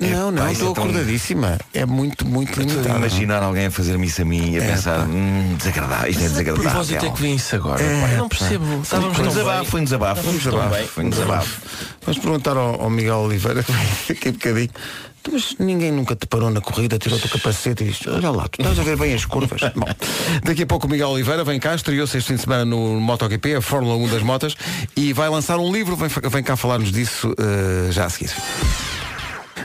Não, não, isso estou é tão- acordadíssima. É muito, muito Estou a imaginar alguém a fazer-me isso a mim e a pensar, hum, desagradável, isto é desagradável. propósito é que vem isso agora. É, pá, eu não percebo. Estávamos Foi um tão desabafo, bem. foi um desabafo. Estávamos tão desabafo, bem. Foi um desabafo. Vamos perguntar ao, ao Miguel Oliveira, aqui um bocadinho. "Tu, Mas ninguém nunca te parou na corrida, tirou-te o capacete e disse, olha lá, tu estás a ver bem as curvas. Bom, daqui a pouco o Miguel Oliveira vem cá, estreou-se este fim de semana no MotoGP, a Fórmula 1 das motas, e vai lançar um livro, vem, vem cá falar-nos disso eh, já a seguir.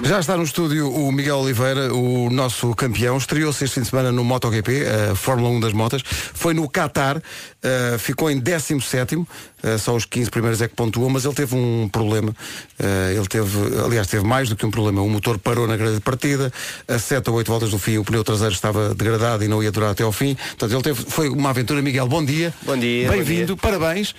Já está no estúdio o Miguel Oliveira, o nosso campeão. Estreou-se este fim de semana no MotoGP, a Fórmula 1 das motas. Foi no Qatar, eh, ficou em 17º, eh, só os 15 primeiros é que pontuou, mas ele teve um problema. Eh, ele teve, aliás, teve mais do que um problema. O motor parou na grande partida, a 7 ou 8 voltas do fim o pneu traseiro estava degradado e não ia durar até ao fim. Portanto, ele teve, foi uma aventura. Miguel, bom dia. Bom dia, Bem-vindo, parabéns.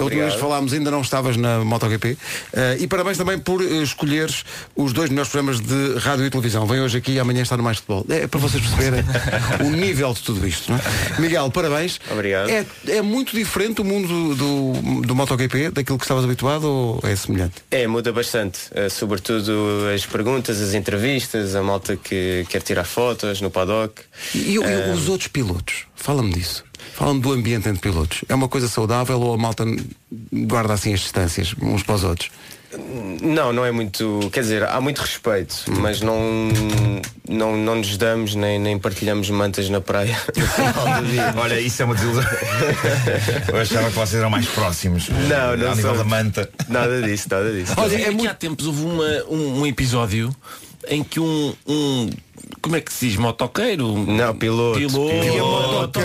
Da última vez que falámos ainda não estavas na MotoGP Eh, e parabéns também por eh, escolheres os dois melhores programas de rádio e televisão. Vem hoje aqui e amanhã está no Mais Futebol. É para vocês perceberem o nível de tudo isto. Não é? Miguel, parabéns. Obrigado. É, é muito diferente o mundo do, do, MotoGP daquilo que estavas habituado ou é semelhante? É, muda bastante. Eh, sobretudo as perguntas, as entrevistas, a malta que quer tirar fotos no paddock. E, e- os outros pilotos? Fala-me disso. Fala-me do ambiente entre pilotos. É uma coisa saudável ou a malta guarda assim as distâncias uns para os outros? Não, não é muito. Quer dizer, há muito respeito, mas não, não, não nos damos nem, nem partilhamos mantas na praia. Olha, isso é uma desilusão. Eu achava que vocês eram mais próximos. Não, não Ao nível da manta. Nada disso, nada disso. Olha, é que há tempos houve uma- um, um episódio em que um, um como é que se diz? Motoqueiro? Não, piloto. Piloto.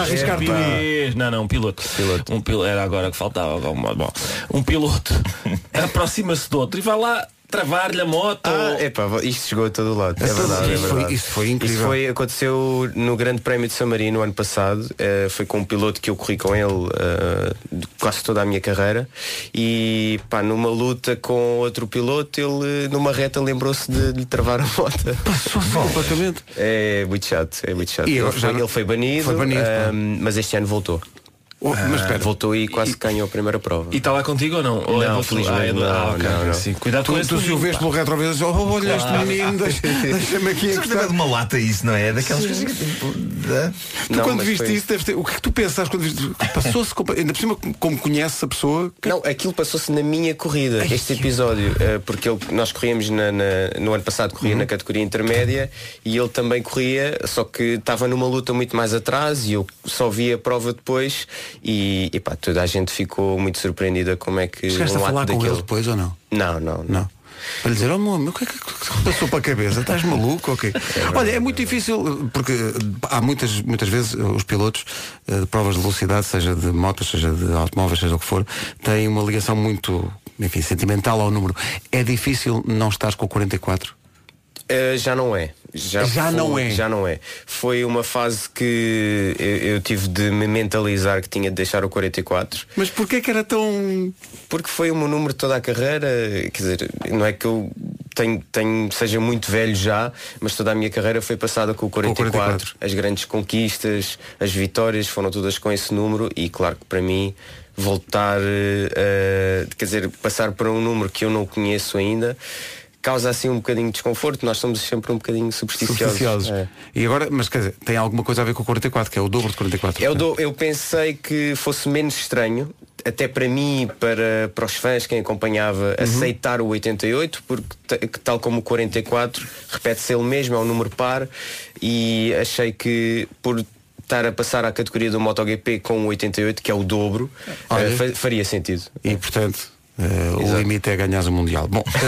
Arriscar. É, Não, não, um piloto. Um piloto. Era agora que faltava. Bom, um piloto aproxima-se do outro e vai lá travar-lhe a moto. Ah, epá, isto chegou a todo lado. É verdade, é isso, foi, verdade. isso foi incrível. Isso foi, aconteceu no Grande Prémio de San Marino no ano passado. Eh, foi com um piloto que eu corri com ele eh, de quase toda a minha carreira. E pá, numa luta com outro piloto, ele numa reta lembrou-se de, lhe travar a moto. Passou-se completamente. É muito chato, é muito chato. E Ele já foi, não- ele foi banido, foi banido, eh, pá. mas este ano voltou. Oh, mas espera, Voltou e quase ganhou a primeira prova. E está lá contigo ou não? Ou é Não, felizmente ah, é do- não, ah, ok, não, não. sim. Cuidado com tu, tu se o vês pelo retrovisor, oh, olha este menino, deixa- deixa-me aqui Isso deve de uma lata isso, não é? Daquelas coisas que tipo. da- Tu Não, quando viste foi- isso, deves ter, o que é que tu pensaste quando viste? Passou-se, ainda por cima, como conheces a pessoa, que- Não, aquilo passou-se na minha corrida, este episódio, eh, porque ele- nós corríamos na- na- no ano passado, corria Uhum. na categoria intermédia e ele também corria, só que estava numa luta muito mais atrás e eu só vi a prova depois e, e pá, toda a gente ficou muito surpreendida como é que chegaste a um ato falar com daquele- ele depois ou não? Não, não, não. Não. Para lhe dizer, oh meu o que é que que passou para a cabeça? Estás maluco? ok? Olha, é muito difícil, porque há muitas, muitas vezes os pilotos eh, de provas de velocidade, seja de motos, seja de automóveis, seja o que for, têm uma ligação muito, enfim, sentimental ao número. É difícil não estar com o 44? Uh, já não é. Já, Já foi- não é. Já não é. Foi uma fase que eu, eu tive de me mentalizar que tinha de deixar o 44. Mas porquê que era tão. Porque foi o meu número toda a carreira. Quer dizer, não é que eu tenho, tenho, seja muito velho já, mas toda a minha carreira foi passada com o 44. 44. As grandes conquistas, as vitórias foram todas com esse número e claro que para mim voltar, a- quer dizer, passar para um número que eu não conheço ainda causa assim um bocadinho de desconforto. Nós somos sempre um bocadinho supersticiosos. Supersticiosos. É. E agora, mas quer dizer, tem alguma coisa a ver com o 44, que é o dobro de 44. Eu, dou- eu pensei que fosse menos estranho, até para mim para, para os fãs, quem acompanhava, Uhum. aceitar o 88, porque que tal como o 44, repete-se ele mesmo, é um número par, e achei que por estar a passar à categoria do MotoGP com o 88, que é o dobro, Olha. eh, fa- faria sentido. E portanto. Eh, o limite é ganhar o Mundial. Bom,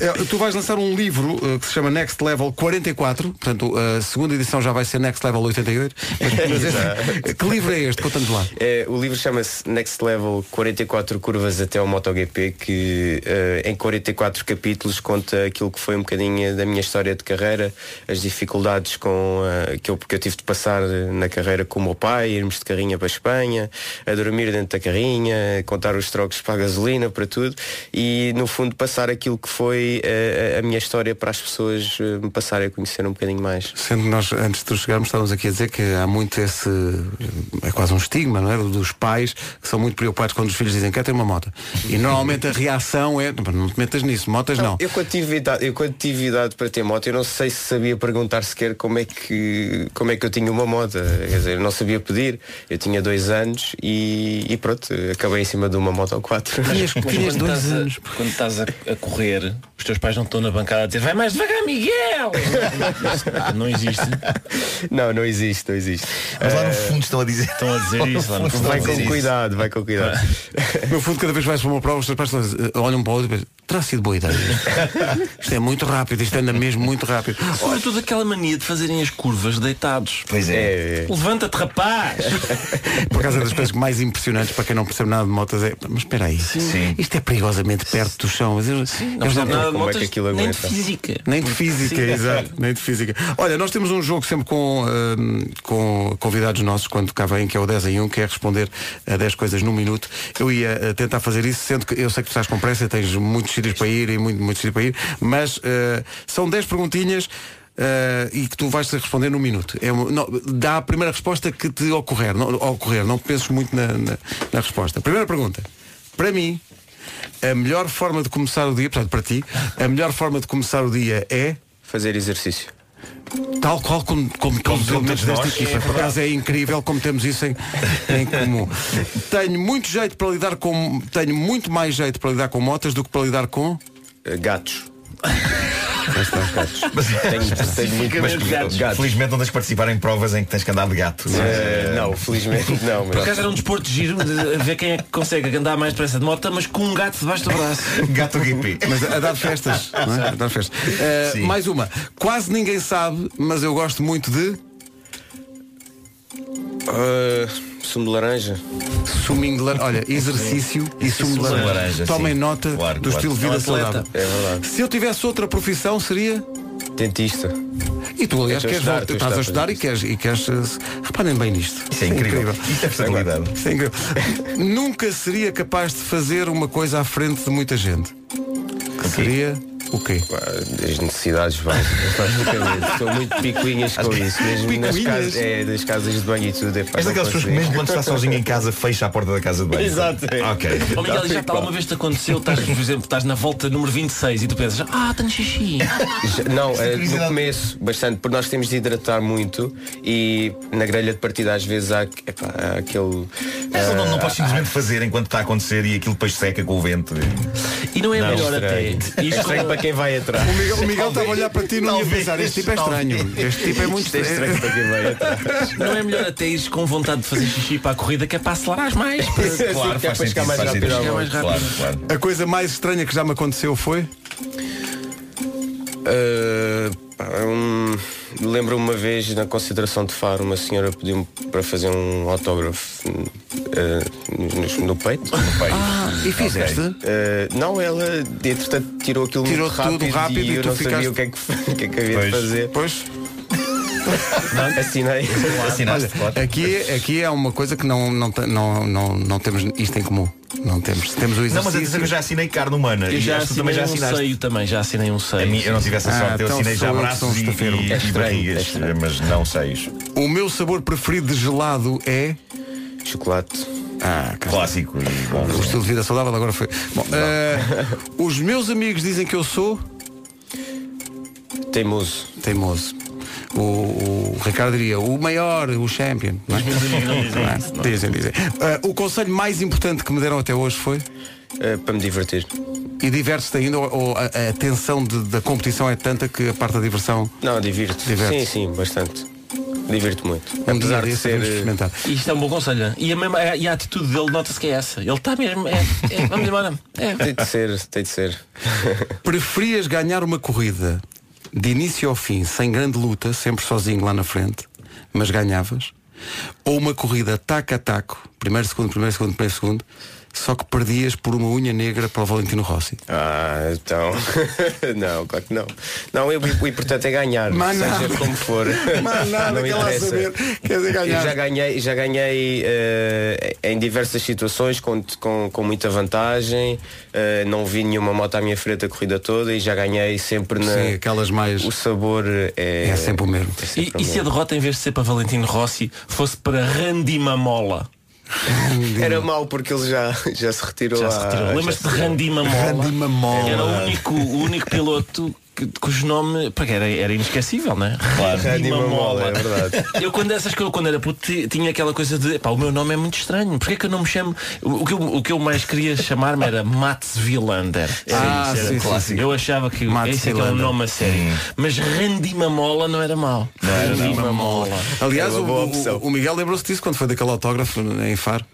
eh, tu vais lançar um livro eh, que se chama Next Level 44, portanto a segunda edição já vai ser Next Level 88. Mas, que livro é este? Conta-nos lá. É, o livro chama-se Next Level 44 curvas até ao MotoGP que em 44 capítulos conta aquilo que foi um bocadinho da minha história de carreira, as dificuldades com, que, eu, que eu tive de passar na carreira com o meu pai, irmos de carrinha para a Espanha, a dormir dentro da carrinha, contar os trocos para a gasolina, para tudo e no fundo passar aquilo que foi eh, a, a minha história para as pessoas eh, me passarem a conhecer um bocadinho mais. Sendo que nós, antes de chegarmos, estávamos aqui a dizer que há muito esse. É quase um estigma, não é? Dos pais que são muito preocupados quando os filhos dizem que ter uma moto. E normalmente a reação é. Não, não te metas nisso, motas não. Eu quando, tive idade, eu quando tive idade para ter moto, eu não sei se sabia perguntar sequer como é que, como é que eu tinha uma moto. Quer dizer, eu não sabia pedir. Eu tinha dois anos e, e pronto, acabei em cima de uma moto 4. Mas, quando, estás a, quando estás a, a correr, os teus pais não estão na bancada a dizer vai mais devagar, Miguel! Não existe. Não, não existe, não existe. Mas lá no Eh, fundo estão a dizer. Estão a dizer isso lá no fundo. Vai com cuidado, vai com cuidado. No fundo, cada vez vais para uma prova, os teus pais estão- olham para o outro e pensam, terá sido boa ideia. Isto é muito rápido, isto anda mesmo muito rápido. Sobretudo aquela mania de fazerem as curvas deitados. Pois é. Levanta-te, rapaz! Por causa das coisas mais impressionantes para quem não percebe nada de motas é. Mas espera aí, Sim. Isto é perigosamente perto do chão. Mas eu- Não eles percebe não- nada de como é que aquilo nem de aguenta. física. Nem de física, Sim. exato, nem de física. Olha, nós temos um jogo sempre com, hum, com convidados nossos quando cá vêm, que é o 10 em 1, que é responder a 10 coisas num minuto. Eu ia eh, tentar fazer isso, sendo que eu sei que tu estás com pressa, tens muitos sítios para ir e muito, muitos sítios para ir, mas eh, são 10 perguntinhas. eh, e que tu vais responder num minuto. É, uma- não, dá a primeira resposta que te ocorrer. Não, ocorrer, não penses muito na, na, na resposta. Primeira pergunta. Para mim, a melhor forma de começar o dia, portanto, para ti, a melhor forma de começar o dia é Fazer exercício. Tal qual como, como todos os elementos desta nós. equipa. Por acaso é incrível como temos isso em, em comum. Tenho muito jeito para lidar com. Tenho muito mais jeito para lidar com motas do que para lidar com. Eh, Gatos. Mas, Tenho, tenho muito mas, gatos. gatos. felizmente não tens de participar em provas em que tens que andar de gato. Eh, não, felizmente não. Por Mas... acaso era um desporto giro de ver quem é que consegue andar mais depressa de moto, mas com um gato debaixo do braço. Gato GP. Mas a dar festas. não é? A dar festas. Sim. mais uma. Quase ninguém sabe, mas eu gosto muito de Eh, sumo de laranja. suminho de laranja. Olha, exercício e sumo de laranja. laranja, Tomem sim. nota Claro, do claro. estilo de vida É um atleta. saudável. É verdade. Se eu tivesse outra profissão seria. Dentista. E tu, aliás, queres estou a voltar, estudar, estás a estou a estudar e queres, e queres. eh, Reparem bem nisto. Isso é incrível. Isto é personalidade. Isso é incrível. Nunca seria capaz de fazer uma coisa à frente de muita gente. Seria o quê? As necessidades básicas, basicamente. Estou muito picuinhas com isso. Mesmo nas casas, é, das casas de banho e tudo. É, pá, És daquelas pessoas que mesmo quando está sozinho em casa fecha a porta da casa de banho. Exato. Ok. Ó Miguel, já está uma vez te aconteceu, estás, por exemplo, estás na volta número 26 e tu pensas, ah, tenho xixi. Já- Não, eh, no começo, bastante, porque nós temos de hidratar muito e na grelha de partida às vezes há, epá, há aquele. Mas não, não ah, podes simplesmente fazer enquanto está a acontecer e aquilo depois seca com o vento. E não é Não, melhor até. É Isto estranho para quem vai atrás. O Miguel, o Miguel estava a olhar para ti e não ia pensar, este tipo é estranho. Este tipo é muito é estranho estranho. para quem vai atrás. não é melhor até ires com vontade de fazer xixi para a corrida que é para acelerar mais. Para... Claro, que é faz para chegar sentido. mais faz rápido sentido. Mais rápido. Claro, claro. A coisa mais estranha que já me aconteceu foi. Uh, um, Lembro-me uma vez na consideração de Faro, uma senhora pediu-me para fazer um autógrafo eh, no, no peito. Ah, e fizeste? Eh, não, ela entretanto tirou aquilo Tirou muito rápido, tudo rápido e e eu não ficaste- sabia o que é que, que, é que havia Pois. de fazer. Pois. Assinei. Assinaste, claro. Aqui, aqui é uma coisa que não, não, não, não, não temos isto em comum. Não temos. Temos o Não, mas exercício. atenção que eu já assinei carne humana. Eu e já tu também assinei já um assinaste. seio também, já assinei um A seio. mim, eu não tive essa Ah, sorte, eu então assinei já sou braços sou um e, e, É e estranho, barrigas, é estranho. mas não seios. O meu sabor preferido de gelado é. Chocolate. Ah, cara. Clássico e bom. O estilo de vida saudável agora foi. Bom, eh, os meus amigos dizem que eu sou Teimoso. teimoso. O, o Ricardo diria o maior, o champion. Não é? Não é? Dizem, dizem. Eh, o conselho mais importante que me deram até hoje foi. Eh, para me divertir. E divertes-te ainda ou, ou a, a tensão de- da competição é tanta que a parte da diversão. Não, divirto. Diverte. Sim, sim, bastante. Divirto muito. Um dia Apesar de ser. eh, experimentar. E Isto é um bom conselho. E a, mesma, e a atitude dele nota-se que é essa. Ele está mesmo. É, é, vamos embora. É. Tem de ser, tem de ser. Preferias ganhar uma corrida de início ao fim, sem grande luta, sempre sozinho lá na frente, mas ganhavas? Ou uma corrida taco a taco, primeiro, segundo, primeiro, segundo, primeiro, segundo, só que perdias por uma unha negra para o Valentino Rossi? Ah, então. não, claro que não. Não, eu, o importante é ganhar. Mas seja nada. como for. Mas nada, lá interessa. saber. Quer dizer, ganhar. Eu já ganhei, já ganhei eh, em diversas situações com, com, com muita vantagem. Eh, não vi nenhuma moto à minha frente a corrida toda e já ganhei sempre na. Sim, aquelas mais. O sabor é. É sempre o mesmo. é E, sempre o e se a mesmo. derrota, em vez de ser para Valentino Rossi, fosse para Randy Mamola? Era mau porque ele já, já se retirou. Já se retirou. Lembras-te de Randy Mamola? Randy Mamola. Era o único, o único piloto que, cujo nome porque era, era inesquecível, não é? Claro. Randy Mamola, é verdade. Eu quando essas que eu quando era puto ti- tinha aquela coisa de pá, o meu nome é muito estranho, porquê que eu não me chamo o, que, eu, o que eu mais queria chamar-me era Mats Villander. Era Ah, isso, era sim, sim, clássico. sim. Eu achava que Mats esse é que é um nome a sério. Mas Randy Mamola não era mau. Randy Mamola. Aliás, É uma o, o- o Miguel lembrou-se disso quando foi daquele autógrafo em Faro.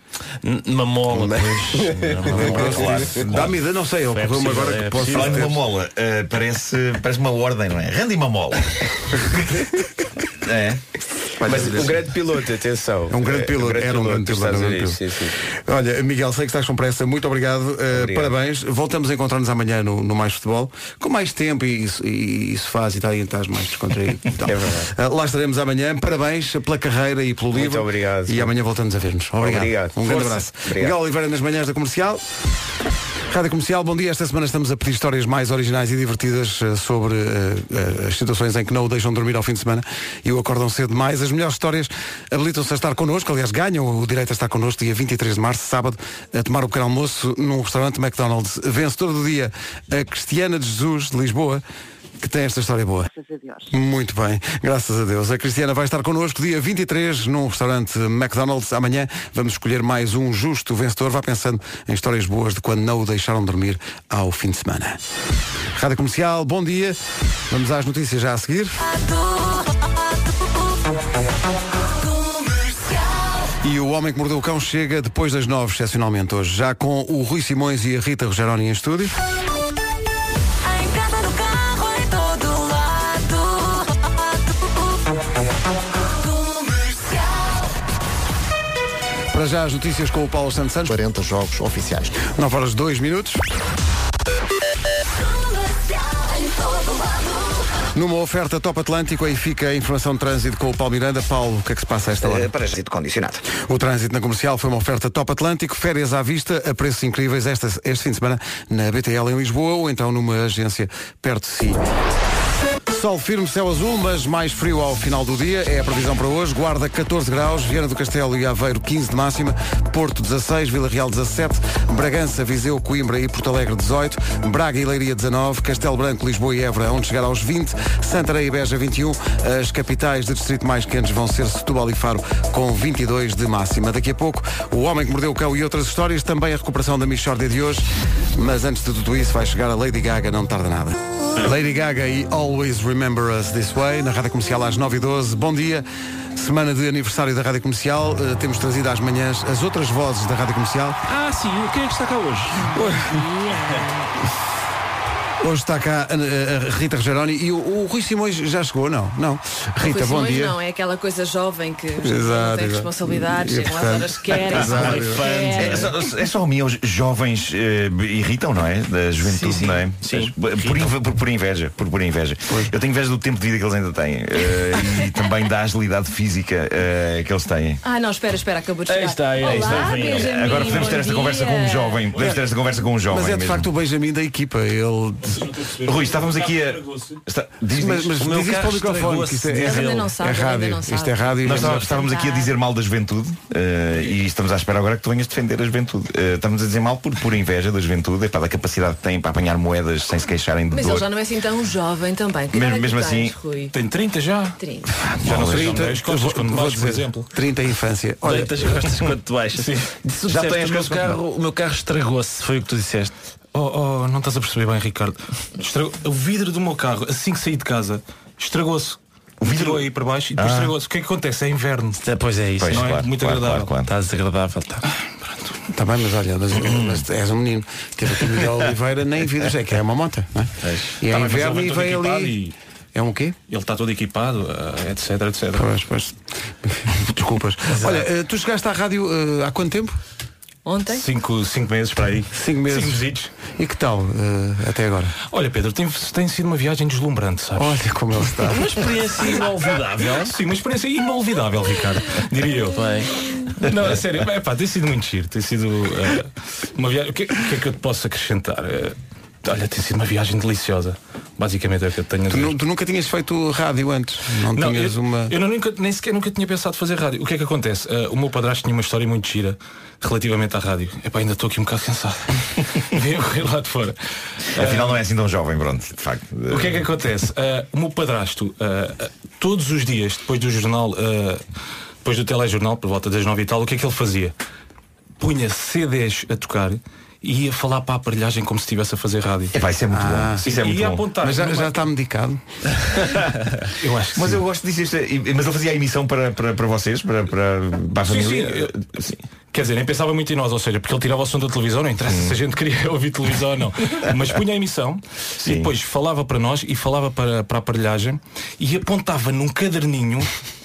Mamola, pois. Lembrou-se claro. Dá-me ideia, não sei, ocorreu-me possível, agora é que posso. Falar uma mola, eh, parece, parece uma ordem, não é? Randy Mamola. é. Mas um grande piloto, atenção. É um grande É, piloto, era um grande tu piloto. era um grande piloto. Olha, Miguel, sei que estás com pressa, muito obrigado, Obrigado. parabéns. Voltamos a encontrar-nos amanhã no, Mais Futebol, com mais tempo e isso, faz e tal, e estás mais descontraído. e tal. É verdade. Uh, lá estaremos amanhã, parabéns pela carreira e pelo Muito livro. obrigado. E amanhã voltamos a ver-nos. Obrigado. Um grande abraço. Obrigado. Miguel Oliveira nas manhãs da comercial. Rádio Comercial, bom dia. Esta semana estamos a pedir histórias mais originais e divertidas eh, sobre eh, as situações em que não o deixam dormir ao fim de semana e o acordam cedo demais. As melhores histórias habilitam-se a estar connosco, aliás, ganham o direito a estar connosco dia 23 de março, sábado, a tomar o pequeno almoço num restaurante McDonald's. Vencedora do dia, a Cristiana de Jesus, de Lisboa, que tem esta história boa. Muito bem, graças a Deus. A Cristiana vai estar connosco dia 23 num restaurante McDonald's. Amanhã vamos escolher mais um justo vencedor. Vá pensando em histórias boas de quando não o deixaram dormir ao fim de semana. Rádio Comercial, bom dia. Vamos às notícias já a seguir. E o Homem que Mordeu o Cão chega depois das nove, excepcionalmente hoje, já com o Rui Simões e a Rita Rogeroni em estúdio. Para já as notícias com o Paulo Santos Santos. 40 jogos oficiais. 9 horas 2 minutos. Numa oferta Top Atlântico, aí fica a informação de trânsito com o Paulo Miranda. Paulo, o que é que se passa a esta Eh, hora? Para trânsito condicionado. O trânsito na comercial foi uma oferta Top Atlântico, férias à vista, a preços incríveis esta, este fim de semana na BTL em Lisboa ou então numa agência perto de si. Sol firme, céu azul, mas mais frio ao final do dia. É a previsão para hoje. Guarda 14 graus, Viana do Castelo e Aveiro 15 de máxima, Porto 16, Vila Real 17, Bragança, Viseu, Coimbra e Porto Alegre 18, Braga e Leiria 19, Castelo Branco, Lisboa e Évora onde chegar aos 20, Santarém e Beja 21. As capitais de distrito mais quentes vão ser Setúbal e Faro com 22 de máxima. Daqui a pouco, o Homem que Mordeu o Cão e outras histórias, também a recuperação da Michórdia de hoje. Mas antes de tudo isso vai chegar a Lady Gaga, não tarda nada. Lady Gaga e Always Remember Us This Way, na Rádio Comercial às 9h12. Bom dia. Semana de aniversário da Rádio Comercial. Eh, temos trazido às manhãs as outras vozes da Rádio Comercial. Ah, sim, quem é que está cá hoje? Hoje está cá a, a- a Rita Rogeroni e o, o Rui Simões já chegou, não? Não. Rita, Rui bom Simões dia. Não, é aquela coisa jovem que Exato, não tem exato. responsabilidades, chegam às horas que querem, exato, sabem o que exato. É querem. só, é só a mim, os jovens eh, irritam, não é? Da juventude, Sim, sim. não é? Sim. Por, por, por inveja, por, por inveja. Eu tenho inveja do tempo de vida que eles ainda têm eh, e também da agilidade física eh, que eles têm. Ah, não, espera, espera, acabou de Aí chegar. está, aí Olá, está. Benjamin, Agora podemos ter esta conversa dia. com um jovem. Podemos ter esta conversa com um jovem. Mas é de mesmo. facto o Benjamin da equipa. Ele. Rui, estávamos aqui a. Está... Diz, Mas, diz. mas diz isso para o carro microfone, que isto é, é, Ele ainda ele. não sabe, é ele ainda rádio. não Isto sabe. é rádio. Nós e estávamos, estávamos aqui a dizer mal da juventude eh, e estamos à espera agora que tu venhas defender a juventude. Eh, estamos a dizer mal por, por inveja da juventude, epá, da capacidade que têm para apanhar moedas sem se queixarem de Mas dor. ele já não é assim tão jovem também. Que Mesmo- idade é que mesmo tens, assim- Rui? Tem 30 já. 30. Já não sei, 30, são 10 costas vou, quando vou baixo, por dizer, exemplo. 30 em infância. Olha, Deitas as costas quando tu baixas. Já disseste, tens o, meu costas carro, o meu carro estragou-se, foi o que tu disseste. Oh, oh, não estás a perceber bem, Ricardo. Estragou- O vidro do meu carro, assim que saí de casa, estragou-se. O vidro aí para baixo e depois Ah. estragou-se. O que é que acontece? É inverno. Pois é isso. Pois, não é? claro, Muito claro, agradável. claro, claro. Está desagradável. Tá. Está bem, mas olha, mas, mas és um menino. Teve aqui o Miguel Oliveira, nem vidros, é que é uma moto. Não é? E é Tá inverno e vem ali. e- É um quê? Ele está todo equipado, eh, etc, etc. Pois, pois. Desculpas. Olha, eh, tu chegaste à rádio eh, há quanto tempo? Ontem? Cinco, cinco meses para aí. Cinco meses. Cinco visitos. E que tal eh, até agora? Olha, Pedro, tem, tem sido uma viagem deslumbrante, sabes? Olha como ele está. Uma experiência inolvidável. Sim, uma experiência inolvidável, Ricardo, diria eu. Bem, Não, a sério, é, pá, tem sido muito giro. Tem sido eh, uma viagem. O que, o que é que eu te posso acrescentar? Eh, olha, tem sido uma viagem deliciosa. Basicamente é o que eu tenho a Tu, dizer. nu- tu nunca tinhas feito rádio antes? Não, Não, tinhas eu, uma. eu não- nunca, nem sequer nunca tinha pensado fazer rádio. O que é que acontece? Eh, o meu padrasto tinha uma história muito gira relativamente à rádio. Epá, ainda estou aqui um bocado cansado. Vim a correr lá de fora. Afinal, não é assim tão jovem, pronto, de facto. O que é que acontece? Uh, o meu padrasto, uh, uh, todos os dias, depois do jornal, uh, depois do telejornal, por volta das nove e tal, o que é que ele fazia? Punha CDs a tocar e ia falar para a aparelhagem como se estivesse a fazer rádio. É, vai ser muito Ah, bom. Isso é muito ia bom. apontar. Mas já, já está medicado. Eu acho que Mas sim. eu gosto disso. isto é- Mas ele fazia a emissão para, para, para vocês, para, para, para a Sim, família. sim, eu- Quer dizer, nem pensava muito em nós, ou seja, porque ele tirava o som da televisão, não interessa se a gente queria ouvir televisão ou não. Mas punha a emissão Sim. e depois falava para nós e falava para, para a aparelhagem e apontava num caderninho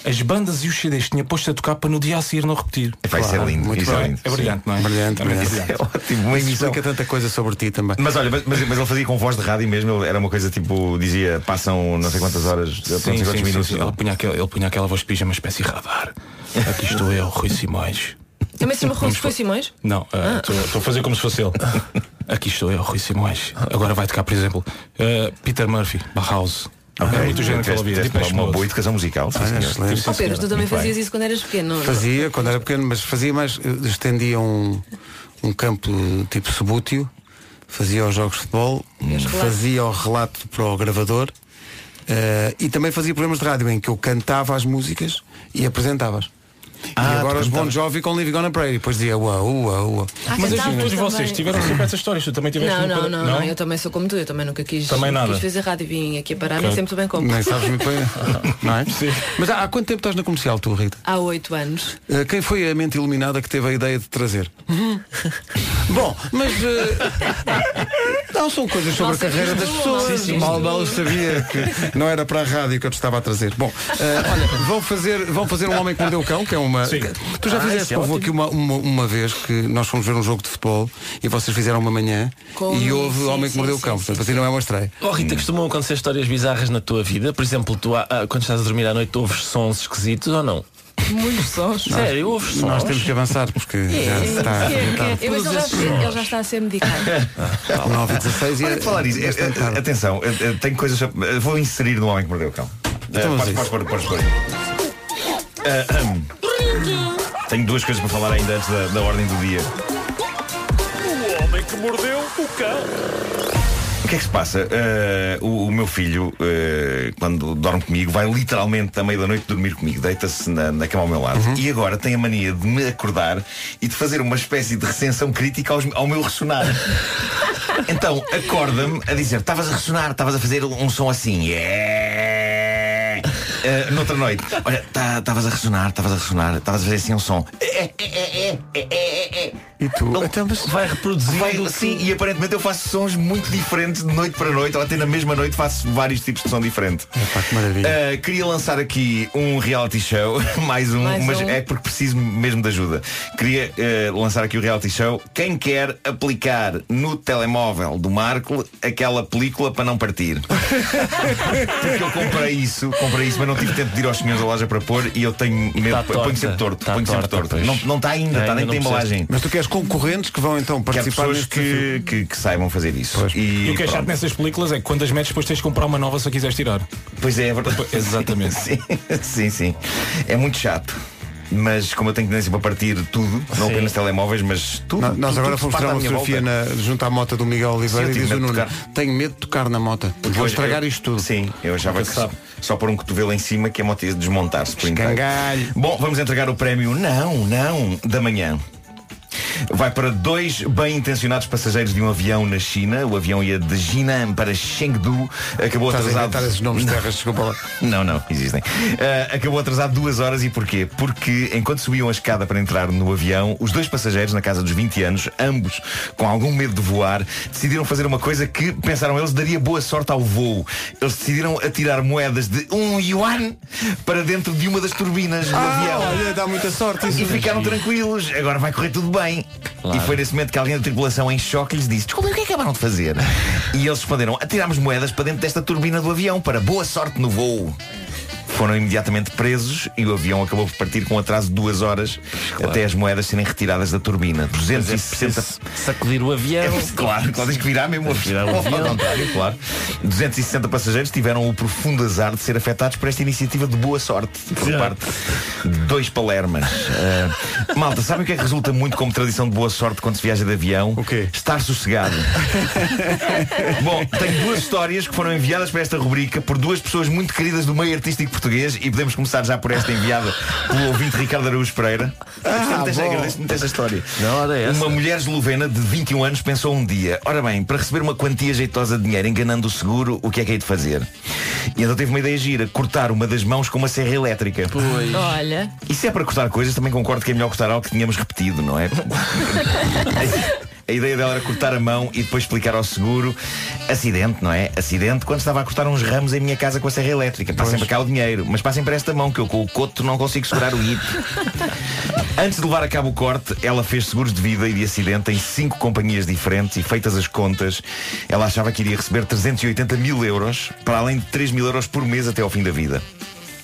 as bandas e os CDs que tinha posto a tocar para no dia a seguir não repetir. Vai ser lindo. muito isso é lindo. É brilhante, não é? Brilhante, É muito brilhante. É ótimo, uma Isso emissão. explica tanta coisa sobre ti também. Mas olha, mas, mas ele fazia com voz de rádio mesmo, era uma coisa tipo, dizia, passam não sei quantas horas, não sei Sim, quantos sim, sim, minutos. sim. Ele, punha aquela, ele punha aquela voz de pija, uma espécie de radar. Aqui estou eu, Rui Simões. Também se chama Rui Simões? Não, Ah. eh, estou a fazer como se fosse ele. Aqui estou eu, Rui Simões. Agora vai tocar, por exemplo, eh, Peter Murphy, Bauhaus. Ok, É muito género tiveste Depeche uma, boa educação musical. sim, Ah, senhor. excelente. Oh Pedro, tu também fazias isso quando eras pequeno. não? Fazia quando era pequeno, mas fazia mais. Estendia um, um campo tipo subútil, fazia os jogos de futebol, fazia o relato para o gravador eh, e também fazia programas de rádio em que eu cantava as músicas e apresentava-as. Ah, e agora os Bon. Jovi com Living on a Prayer. E depois dizia uau, uau, uau. Ah, Mas cantavas todos vocês tiveram sempre essas histórias. Tu também tiveste Não, não, não, não, eu também sou como tu, eu também nunca quis, Também nada. quis fazer rádio, vim aqui a parar, nem sempre bem como. Nem sabes muito bem. Não é? Mas há, há quanto tempo estás na comercial, tu, Rita? Há oito anos. Eh, quem foi a mente iluminada que teve a ideia de trazer? Bom, mas eh, não são coisas sobre Mal a carreira das mal pessoas. mal tu. mal eu sabia que não era para a rádio que eu te estava a trazer. Bom, eh, olha, vão fazer, vão fazer um homem que mordeu o cão, que é uma. Sim. Tu já Ah, fizeste é houve aqui uma, uma, uma vez que nós fomos ver um jogo de futebol e vocês fizeram uma manhã Com- e houve o sim, homem que sim, mordeu o sim, cão. sim, Portanto, assim não é uma estreia. Oh Rita, costumam acontecer histórias bizarras na tua vida? Por exemplo, tu ah, quando estás a dormir à noite ouves sons esquisitos ou não? Muitos sons. Sério, ouves sons? Nós temos que avançar porque já se está arrebentar. eu que ele, já, ele já está a ser medicado. 9 e 16 e Olha, é falar bastante eh, eh, atenção, eh, tenho coisas. a- Vou inserir no homem que mordeu o cão. Então isso. podes pôr. Eh, hum. Tenho duas coisas para falar ainda antes da, da ordem do dia. O homem que mordeu o cão. O que é que se passa? Eh, o, o meu filho, eh, quando dorme comigo, vai literalmente à meia da noite dormir comigo, deita-se na, na cama ao meu lado e agora tem a mania de me acordar e de fazer uma espécie de recensão crítica aos- ao meu ressonar. Então acorda-me a dizer: estavas a ressonar, estavas a fazer um som assim. "Yeah." Uh, noutra noite, olha, estavas a ressonar, estavas a ressonar, estavas a fazer assim um som. É, é, é. E tu? Então, Vai reproduzir. Vai, sim, e aparentemente eu faço sons muito diferentes de noite para noite, ou até na mesma noite faço vários tipos de som diferente. Epá, que maravilha. Uh, queria lançar aqui um reality show, mais um, Mais mas um. é porque preciso mesmo de ajuda. Queria uh, lançar aqui o reality show. Quem quer aplicar no telemóvel do Marco aquela película para não partir? porque eu comprei isso, comprei isso, mas não tive tempo de ir aos senhores da loja para pôr e eu tenho medo. Tá eu ponho sempre torto, Tá ponho sempre torto. Não, não está ainda, está Ainda nem não tem embalagem. Mas tu queres concorrentes que vão então participar pessoas que, que, que saibam fazer isso. Pois. E o que é chato nessas películas é que quando as metes depois tens de comprar uma nova se a quiseres tirar. Pois é, é verdade. Exatamente. Sim, sim, sim. É muito chato. Mas como eu tenho tendência para partir tudo, não Sim. apenas telemóveis, mas tudo. No- Nós tudo, agora fomos tirar uma fotografia na, junto à moto do Miguel Oliveira Sim, e diz o Nuno, tocar. tenho medo de tocar na moto. Vou Pois, estragar eu- isto tudo. Sim, eu achava que sabe. só por um cotovelo em cima que a moto ia desmontar-se por inteiro. Bom, vamos entregar o prémio Não, não, da manhã. Vai para dois bem intencionados passageiros de um avião na China. O avião ia de Jinan para Chengdu. Acabou Estás a atrasado. inventar esses nomes de terras, desculpa lá. Não, não, existem. Ah, acabou atrasado duas horas e porquê? Porque enquanto subiam a escada para entrar no avião, os dois passageiros, na casa dos 20 anos, ambos com algum medo de voar, decidiram fazer uma coisa que, pensaram eles, daria boa sorte ao voo. Eles decidiram atirar moedas de um yuan para dentro de uma das turbinas do avião. Ah, olha, dá muita sorte isso. E ficaram tranquilos, agora vai correr tudo bem. Claro. E foi nesse momento que alguém da tripulação em choque lhes disse: Desculpa, o que é que acabaram de fazer? e eles responderam: Atirámos moedas para dentro desta turbina do avião para boa sorte no voo. Foram imediatamente presos e o avião acabou por partir com um atraso de duas horas até as moedas serem retiradas da turbina. 260 Sacudir o avião. é, claro, claro, tens que virar mesmo virar o avião. claro. 260 passageiros tiveram o profundo azar de ser afetados por esta iniciativa de boa sorte por parte de dois palermas. Ah, malta, sabem o que é que resulta muito como tradição de boa sorte quando se viaja de avião? O quê? Estar sossegado. Bom, tenho duas histórias que foram enviadas para esta rubrica por duas pessoas muito queridas do meio artístico português e podemos começar já por esta enviada pelo ouvinte Ricardo Araújo Pereira. Ah, Agradeço bom. agradeço muito esta história. Hora é essa. Uma mulher eslovena de 21 anos pensou um dia, ora bem, para receber uma quantia jeitosa de dinheiro enganando o seguro, o que é que hei de fazer? E então teve uma ideia gira, cortar uma das mãos com uma serra elétrica. Olha, E se é para cortar coisas, também concordo que é melhor cortar algo que tínhamos repetido, não é? A ideia dela era cortar a mão e depois explicar ao seguro. Acidente, não é? Acidente quando estava a cortar uns ramos em minha casa com a serra elétrica. Passem para cá o dinheiro Mas passem para esta mão que eu com o coto não consigo segurar o hito. Antes de levar a cabo o corte Ela fez seguros de vida e de acidente Em cinco companhias diferentes E feitas as contas Ela achava que iria receber 380 mil euros Para além de 3 mil euros por mês até ao fim da vida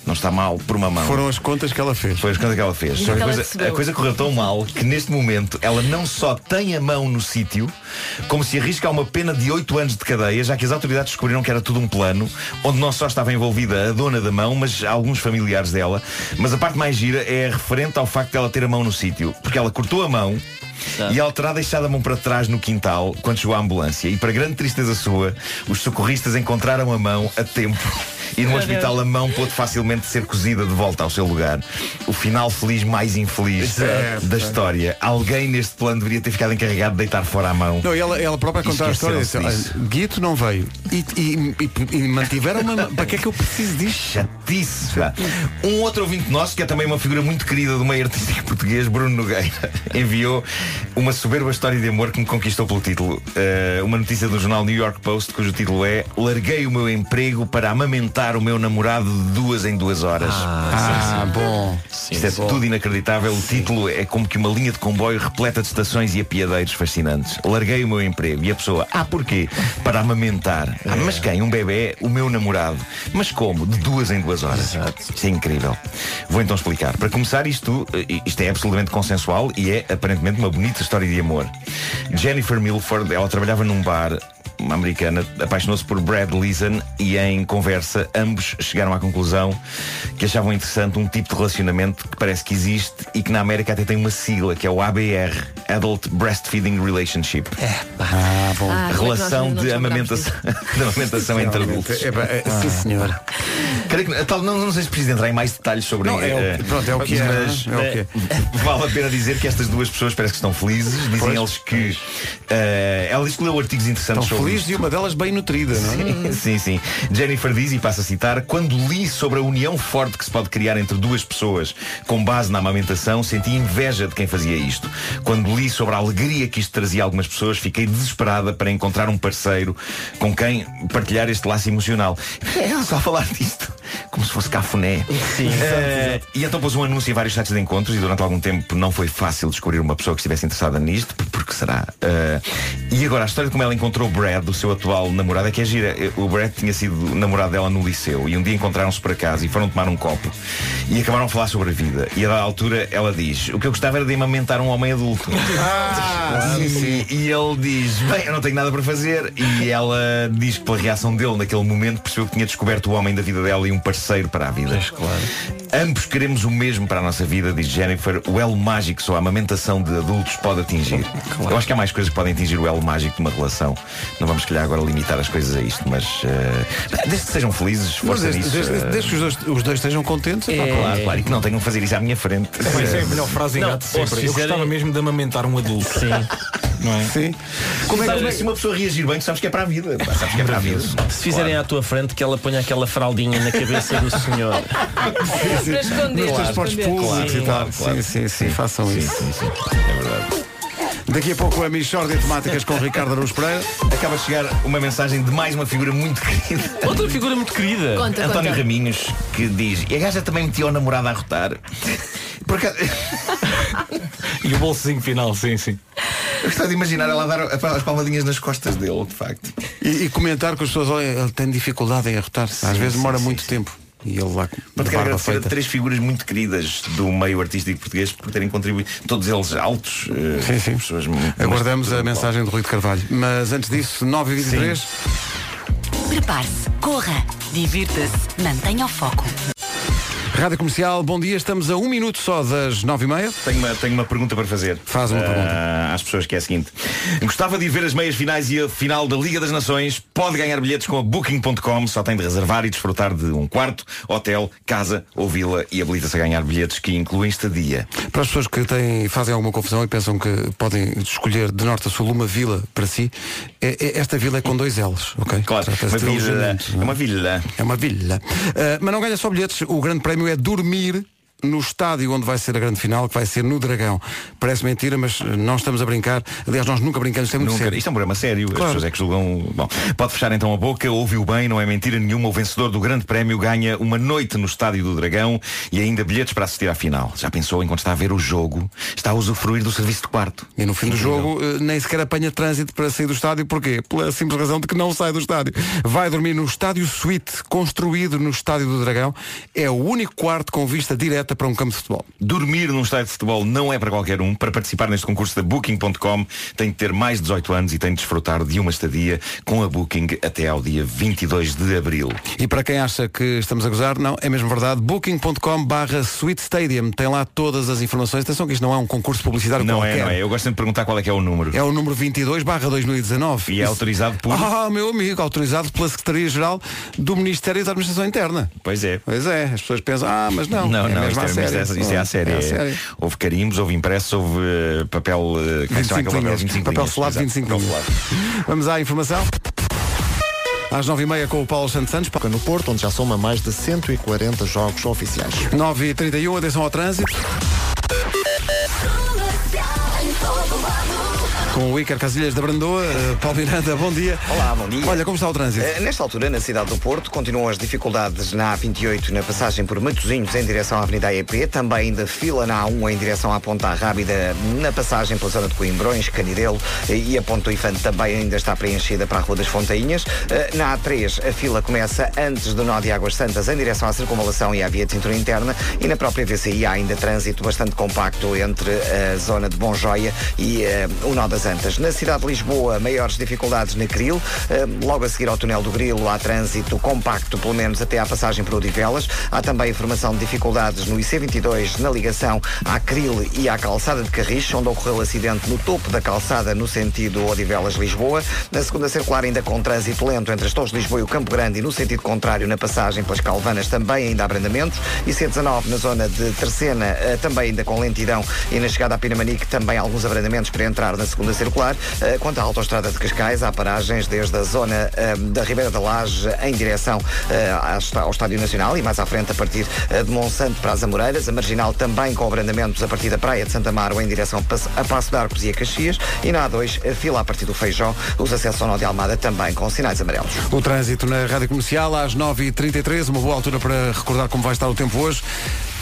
não está mal por uma mão. Foram as contas que ela fez. Foi as contas que ela fez. Que a, ela coisa, a coisa correu tão mal que neste momento ela não só tem a mão no sítio, como se arrisca a uma pena de 8 anos de cadeia, já que as autoridades descobriram que era tudo um plano, onde não só estava envolvida a dona da mão, mas alguns familiares dela. Mas a parte mais gira é referente ao facto de ela ter a mão no sítio. Porque ela cortou a mão. E ela terá deixado a mão para trás no quintal quando chegou a ambulância. E para grande tristeza sua, os socorristas encontraram a mão a tempo. E no hospital a mão pôde facilmente ser cozida de volta ao seu lugar. O final feliz mais infeliz da história. Alguém neste plano deveria ter ficado encarregado de deitar fora a mão. Não, ela, ela própria a contar a história disse, esqueceram-se "Olha, Guito não veio e, e, e, e mantiveram uma Para que é que eu preciso disto? Chatice. Um outro ouvinte nosso, que é também uma figura muito querida do meio artístico português, Bruno Nogueira, enviou uma soberba história de amor que me conquistou pelo título. Eh, uma notícia do jornal New York Post, cujo título é Larguei o meu emprego para amamentar o meu namorado de duas em duas horas. Ah, bom. Isto é tudo inacreditável. O título é como que uma linha de comboio repleta de estações e apiadeiros fascinantes. Larguei o meu emprego e a pessoa, ah, porquê? Para amamentar. Ah, mas quem? Um bebê? O meu namorado. Mas como? De duas em duas horas. Isto é incrível. Vou então explicar. Para começar, isto, eh, isto é absolutamente consensual e é aparentemente uma bonita história de amor. Jennifer Milford, ela trabalhava num bar uma americana, apaixonou-se por Brad Leeson e em conversa ambos chegaram à conclusão que achavam interessante um tipo de relacionamento que parece que existe e que na América até tem uma sigla, que é o ABR, Adult Breastfeeding Relationship. Ah, bom. Ah, é Relação de amamentação, de amamentação entre adultos. É, pá, é, sim, senhor. Creio que, tal, não, não sei se preciso entrar em mais detalhes sobre Não, é o- eh, pronto, é o que é, mas, é o que é. eh, Vale a pena dizer que estas duas pessoas parece que estão felizes. Dizem Pois. eles que eh, ela leu artigos interessantes Estão sobre felizes e uma delas bem nutrida, não é? Sim, sim. Jennifer diz, e passa a citar, quando li sobre a união forte que se pode criar entre duas pessoas com base na amamentação, senti inveja de quem fazia isto. Quando li sobre a alegria que isto trazia a algumas pessoas, fiquei desesperada para encontrar um parceiro com quem partilhar este laço emocional. É só falar disto, como se fosse cafuné. Sim, Eh, e então pôs um anúncio em vários sites de encontros e durante algum tempo não foi fácil descobrir uma pessoa que estivesse interessada nisto, porque será? Eh, e agora a história de como ela encontrou o Brad, o seu atual namorado, é que é gira. Eh, O Brad tinha sido namorado dela no liceu e um dia encontraram-se por acaso e foram tomar um copo e acabaram a falar sobre a vida. E a altura ela diz: O que eu gostava era de amamentar um homem adulto. Ah, e, e ele diz: Bem, eu não tenho nada para fazer. E ela diz que pela reação dele naquele momento percebeu que tinha descoberto o homem da vida dela e um parceiro para a vida. Ambos queremos o mesmo para a nossa vida, diz Jennifer. O elo mágico só a amamentação de adultos pode atingir. Eu acho que há mais coisas que podem atingir o elo mágico de uma relação. Não vamos, se calhar, agora limitar as coisas a isto, mas eh, desde que sejam felizes, Mas força desde, nisso. desde- eh, desde que os dois, os dois estejam contentes, pá, pá, claro, claro, e que não tenham que fazer isso à minha frente. Pois é, a melhor frase em Não, gato sempre. Eu gostava mesmo de amamentar um adulto. Sim. Não é? Sim. Como é que se uma pessoa reagir bem, tu sabes que é para a vida. pá, Sabes que é para a vida. Se fizerem à tua frente que ela ponha aquela fraldinha na cabeça do senhor. Para esconder. Nos transportes públicos e tal. claro, claro. Sim, sim, sim, façam Sim, isso. sim, sim. É verdade. Daqui a pouco a Michórdia de Temáticas com Ricardo Araújo Pereira. Acaba de chegar uma mensagem de mais uma figura muito querida. Outra figura muito querida. Conta, António conta. Raminhos, que diz E a gaja também metia o namorado a rotar Por acaso, E o bolsozinho final, sim, sim. eu gostava de imaginar ela a dar as palmadinhas nas costas dele, de facto E, e comentar que as pessoas, olha, ele tem dificuldade em arrotar-se. Às Sim, vezes demora sim, muito sim. tempo. E ele lá a quero agradecer a feita. três figuras muito queridas do meio artístico português por terem contribuído, todos eles altos, eh, Sim, sim. pessoas muito- Aguardamos a mensagem do Rui de Carvalho. Mas antes disso, 9h23. Prepare-se, corra, divirta-se, mantenha o foco. Rádio Comercial, bom dia. Estamos a um minuto só das 9h30. Tenho uma, tenho uma pergunta para fazer. Faz uma Ah, pergunta. Às pessoas que é a seguinte. Gostava de ver as meias finais e a final da Liga das Nações. Pode ganhar bilhetes com a Booking.com. Só tem de reservar e desfrutar de um quarto, hotel, casa ou vila e habilita-se a ganhar bilhetes que incluem estadia. Para as pessoas que têm, fazem alguma confusão e pensam que podem escolher de norte a sul uma vila para si, é- é- esta vila é com dois L's, ok? Claro, uma vila. É uma vila. É uma vila. Ah, mas não ganha só bilhetes. O grande prémio é dormir no estádio onde vai ser a grande final, que vai ser no Dragão. Parece mentira, mas eh, não estamos a brincar. Aliás, nós nunca brincamos, isto é muito Nunca. sério. Isto é um programa sério, as Claro. pessoas é que julgam. Bom, pode fechar então a boca, ouviu bem, não é mentira nenhuma. O vencedor do Grande Prémio ganha uma noite no Estádio do Dragão e ainda bilhetes para assistir à final. Já pensou enquanto está a ver o jogo? Está a usufruir do serviço de quarto. E no fim do jogo eh, nem sequer apanha trânsito para sair do estádio. Porquê? Pela simples razão de que não sai do estádio. Vai dormir no estádio suíte, construído no estádio do Dragão. É o único quarto com vista direta para um campo de futebol. Dormir num estádio de futebol não é para qualquer um. Para participar neste concurso da Booking.com tem de ter mais de 18 anos e tem de desfrutar de uma estadia com a Booking até ao dia 22 de Abril. E para quem acha que estamos a gozar, não, é mesmo verdade. Booking.com barra Suite Stadium. Tem lá todas as informações. Atenção que isto não é um concurso publicitário Não qualquer. é, não é. Eu gosto de perguntar qual é que é o número. É o número 22 barra 2019. E é autorizado por. Ah, meu amigo, autorizado pela Secretaria-Geral do Ministério da Administração Interna. Pois é. Pois é, as pessoas pensam, ah, mas não. Não, é não, isto, à é, isto é, isto é à série. É à É- série. Houve carimbos, houve impresso, houve eh, papel. eh, é se chama 25 aquele linhas. 25 Papel exato. 25 Papel linhas. Vamos à informação. Às 9h30 com o Paulo Santos Santos. No Porto, onde já soma mais de 140 jogos oficiais. 9h31, atenção ao trânsito. Com o Iker Casilhas da Brandoa, eh, Paulo Miranda, bom dia. Olá, bom dia. Olha, como está o trânsito? Eh, Nesta altura, na cidade do Porto, continuam as dificuldades na A28 na passagem por Matosinhos em direção à Avenida AEP, também ainda fila na A1 em direção à Ponta Rábida na passagem pela zona de Coimbrões, Canidelo eh, e a Ponta Infante também ainda está preenchida para a Rua das Fontainhas. Eh, Na A3 a fila começa antes do nó de Águas Santas em direção à circunvalação e à via de cintura interna e na própria VCI há ainda trânsito bastante compacto entre a zona de Bom Joia e o nó das Santas. Na cidade de Lisboa, maiores dificuldades na Cril. Eh, Logo a seguir ao túnel do Grilo, há trânsito compacto, pelo menos até à passagem por Odivelas. Há também informação de dificuldades no IC22 na ligação à Cril e à calçada de Carris, onde ocorreu acidente no topo da calçada no sentido Odivelas-Lisboa. Na segunda circular, ainda com trânsito lento entre as Torres de Lisboa e o Campo Grande e no sentido contrário na passagem pelas Calvanas também ainda há abrandamentos. E C19 na zona de Terceira eh, também ainda com lentidão e na chegada a Pinamanique também alguns abrandamentos para entrar na segunda circular. Eh, Quanto à autoestrada de Cascais, há paragens desde a zona eh, da Ribeira da Laje em direção eh, ao está- ao Estádio Nacional e mais à frente a partir de Monsanto para as Amoreiras. A Marginal também com abrandamentos a partir da Praia de Santa Amaro em direção a Passo de Arcos e a Caxias. E na A2, a fila a partir do Feijó, os acessos ao Nó de Almada também com sinais amarelos. O trânsito na Rádio Comercial às 9h33, uma boa altura para recordar como vai estar o tempo hoje.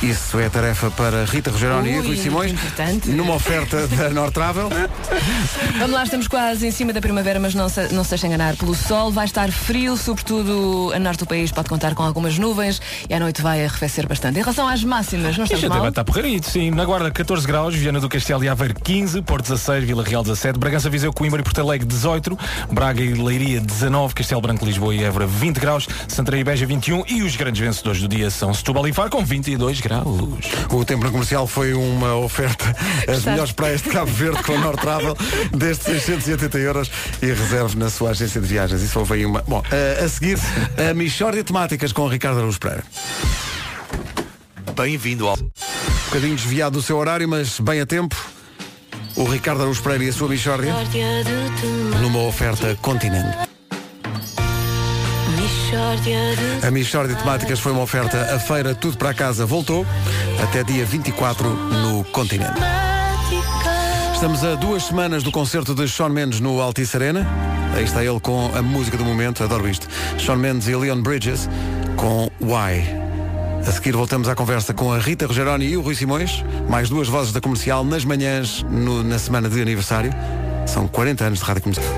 Isso é tarefa para Rita Rogeroni e Ui, Rui Simões, importante. numa oferta da Nord Travel. Vamos lá, estamos quase em cima da primavera, mas não se, não se deixem enganar pelo sol. Vai estar frio, sobretudo a norte do país pode contar com algumas nuvens e à noite vai arrefecer bastante. Em relação às máximas, não estamos até vai mal. estar porreirito, sim. Na Guarda 14 graus, Viana do Castelo e Aveiro 15, Porto 16, Vila Real 17, Bragança, Viseu, Coimbra e Porto Alegre 18, Braga e Leiria 19, Castelo Branco, Lisboa e Évora 20 graus, Santarém e Beja 21 e os grandes vencedores do dia são Setúbal e Faro com 22 graus. O tempo na comercial foi uma oferta as melhores praias de Cabo Verde com Nord Travel desde 680 euros e reserve na sua agência de viagens. Isso houve aí uma. Bom, eh, a seguir, a Michórdia Temáticas com o Ricardo Araújo Pereira. Bem-vindo ao. Um bocadinho desviado do seu horário, mas bem a tempo. O Ricardo Araújo Pereira e a sua Michórdia numa oferta continente. A Michórdia de Temáticas foi uma oferta. A feira Tudo para Casa voltou até dia 24 no continente. Estamos a duas semanas do concerto de Sean Mendes no Altice Arena. Aí está ele com a música do momento, adoro isto. Sean Mendes e Leon Bridges com Why. A seguir voltamos à conversa com a Rita Rogeroni e o Rui Simões, mais duas vozes da comercial nas manhãs no- na semana de aniversário. São 40 anos de rádio comercial.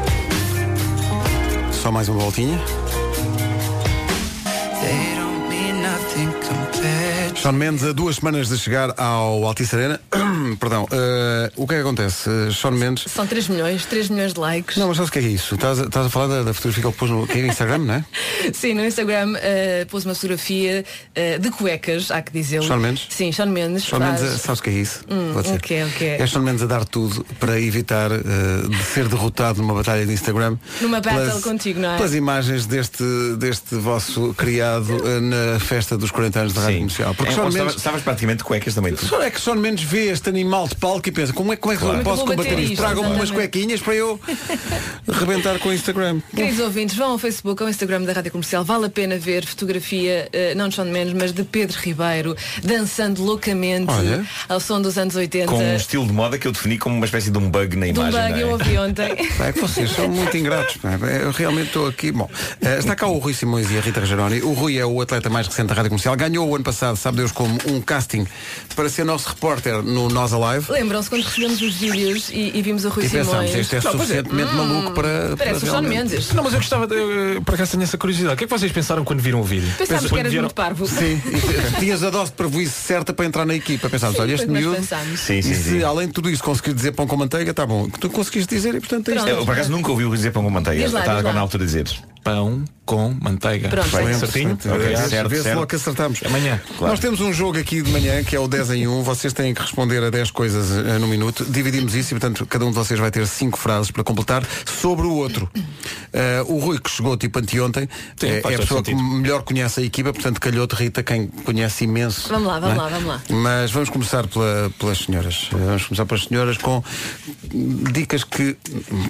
Só mais uma voltinha. Sean Mendes, a duas semanas de chegar ao Altice Arena. Perdão, eh, o que é que acontece? Eh, Sean Mendes. São 3 milhões, 3 milhões de likes. Não, mas sabes o que é isso? Estás a, estás a falar da, da fotografia que ele pôs no que é Instagram, não é? Sim, no Instagram eh, pôs uma fotografia eh, de cuecas, há que dizê-lo. Sean Mendes? Sim, Sean Mendes. Sean faz- Mendes, sabes o que é isso? Hum, Vou dizer. o quê, o quê? É Sean Mendes a dar tudo para evitar de ser derrotado numa batalha de Instagram. Numa battle pelas- contigo, não é? Pelas imagens deste, deste vosso criado na festa dos 40 anos da Rádio Comercial. Porque É, ou Mendes. estavas- Estavas praticamente de cuecas também. tu. Só é que Sean Mendes vê este animal de palco e pensa como é, como é que Claro. eu posso é combater bater isto? Tragam-me umas cuequinhas para eu rebentar com o Instagram. Queridos ouvintes, vão ao Facebook, ao Instagram da Rádio Comercial. Vale a pena ver fotografia, eh, não de Sean Mendes, mas de Pedro Ribeiro, dançando loucamente Olha. ao som dos anos 80. Com um estilo de moda que eu defini como uma espécie de um bug na de um imagem. bug é? eu ouvi ontem. É que vocês são muito ingratos. pá. Eu realmente estou aqui. Bom, eh, está cá o Rui Simões e a Rita Rogeroni. O Rui é o atleta mais recente da Rádio Comercial. Ganhou o ano passado, sabe Deus como, um casting para ser nosso repórter no Nós Alive. Lembram-se quando recebemos os vídeos e, e vimos o Rui E pensámos, este é Não, é. suficientemente maluco para. para Parece o Sean realmente- Mendes. Não, mas eu gostava, de, eu, por acaso tenho essa curiosidade. O que é que vocês pensaram quando viram o vídeo? Pensámos que eras vieram- muito parvo. Sim, tinhas a dose de prejuízo certa para entrar na equipa. Pensámos, olha, este o miúdo. Sim, sim, e se sim. além de tudo isso conseguir dizer pão com manteiga, está bom. Tu conseguiste dizer e portanto é isto. Eu, por acaso nunca ouvi o dizer pão com manteiga. Está agora na altura de dizer. Pão com manteiga. Pronto. Perfeito, certinho? Perfeito. Ok, Aliás, certo, Vê-se certo. logo que acertamos. Amanhã. Claro. Nós temos um jogo aqui de manhã que é o 10 em 1. Vocês têm que responder a 10 coisas eh, no minuto. Dividimos isso e, portanto, cada um de vocês vai ter 5 frases para completar sobre o outro. Eh, o Rui, que chegou tipo anteontem, Sim, é, é a pessoa que sentido. melhor conhece a equipa, portanto, calhou-te, Rita, quem conhece imenso. Vamos lá, vamos não lá, é? vamos lá. Mas vamos começar pela- pelas senhoras. Vamos começar pelas senhoras com dicas que,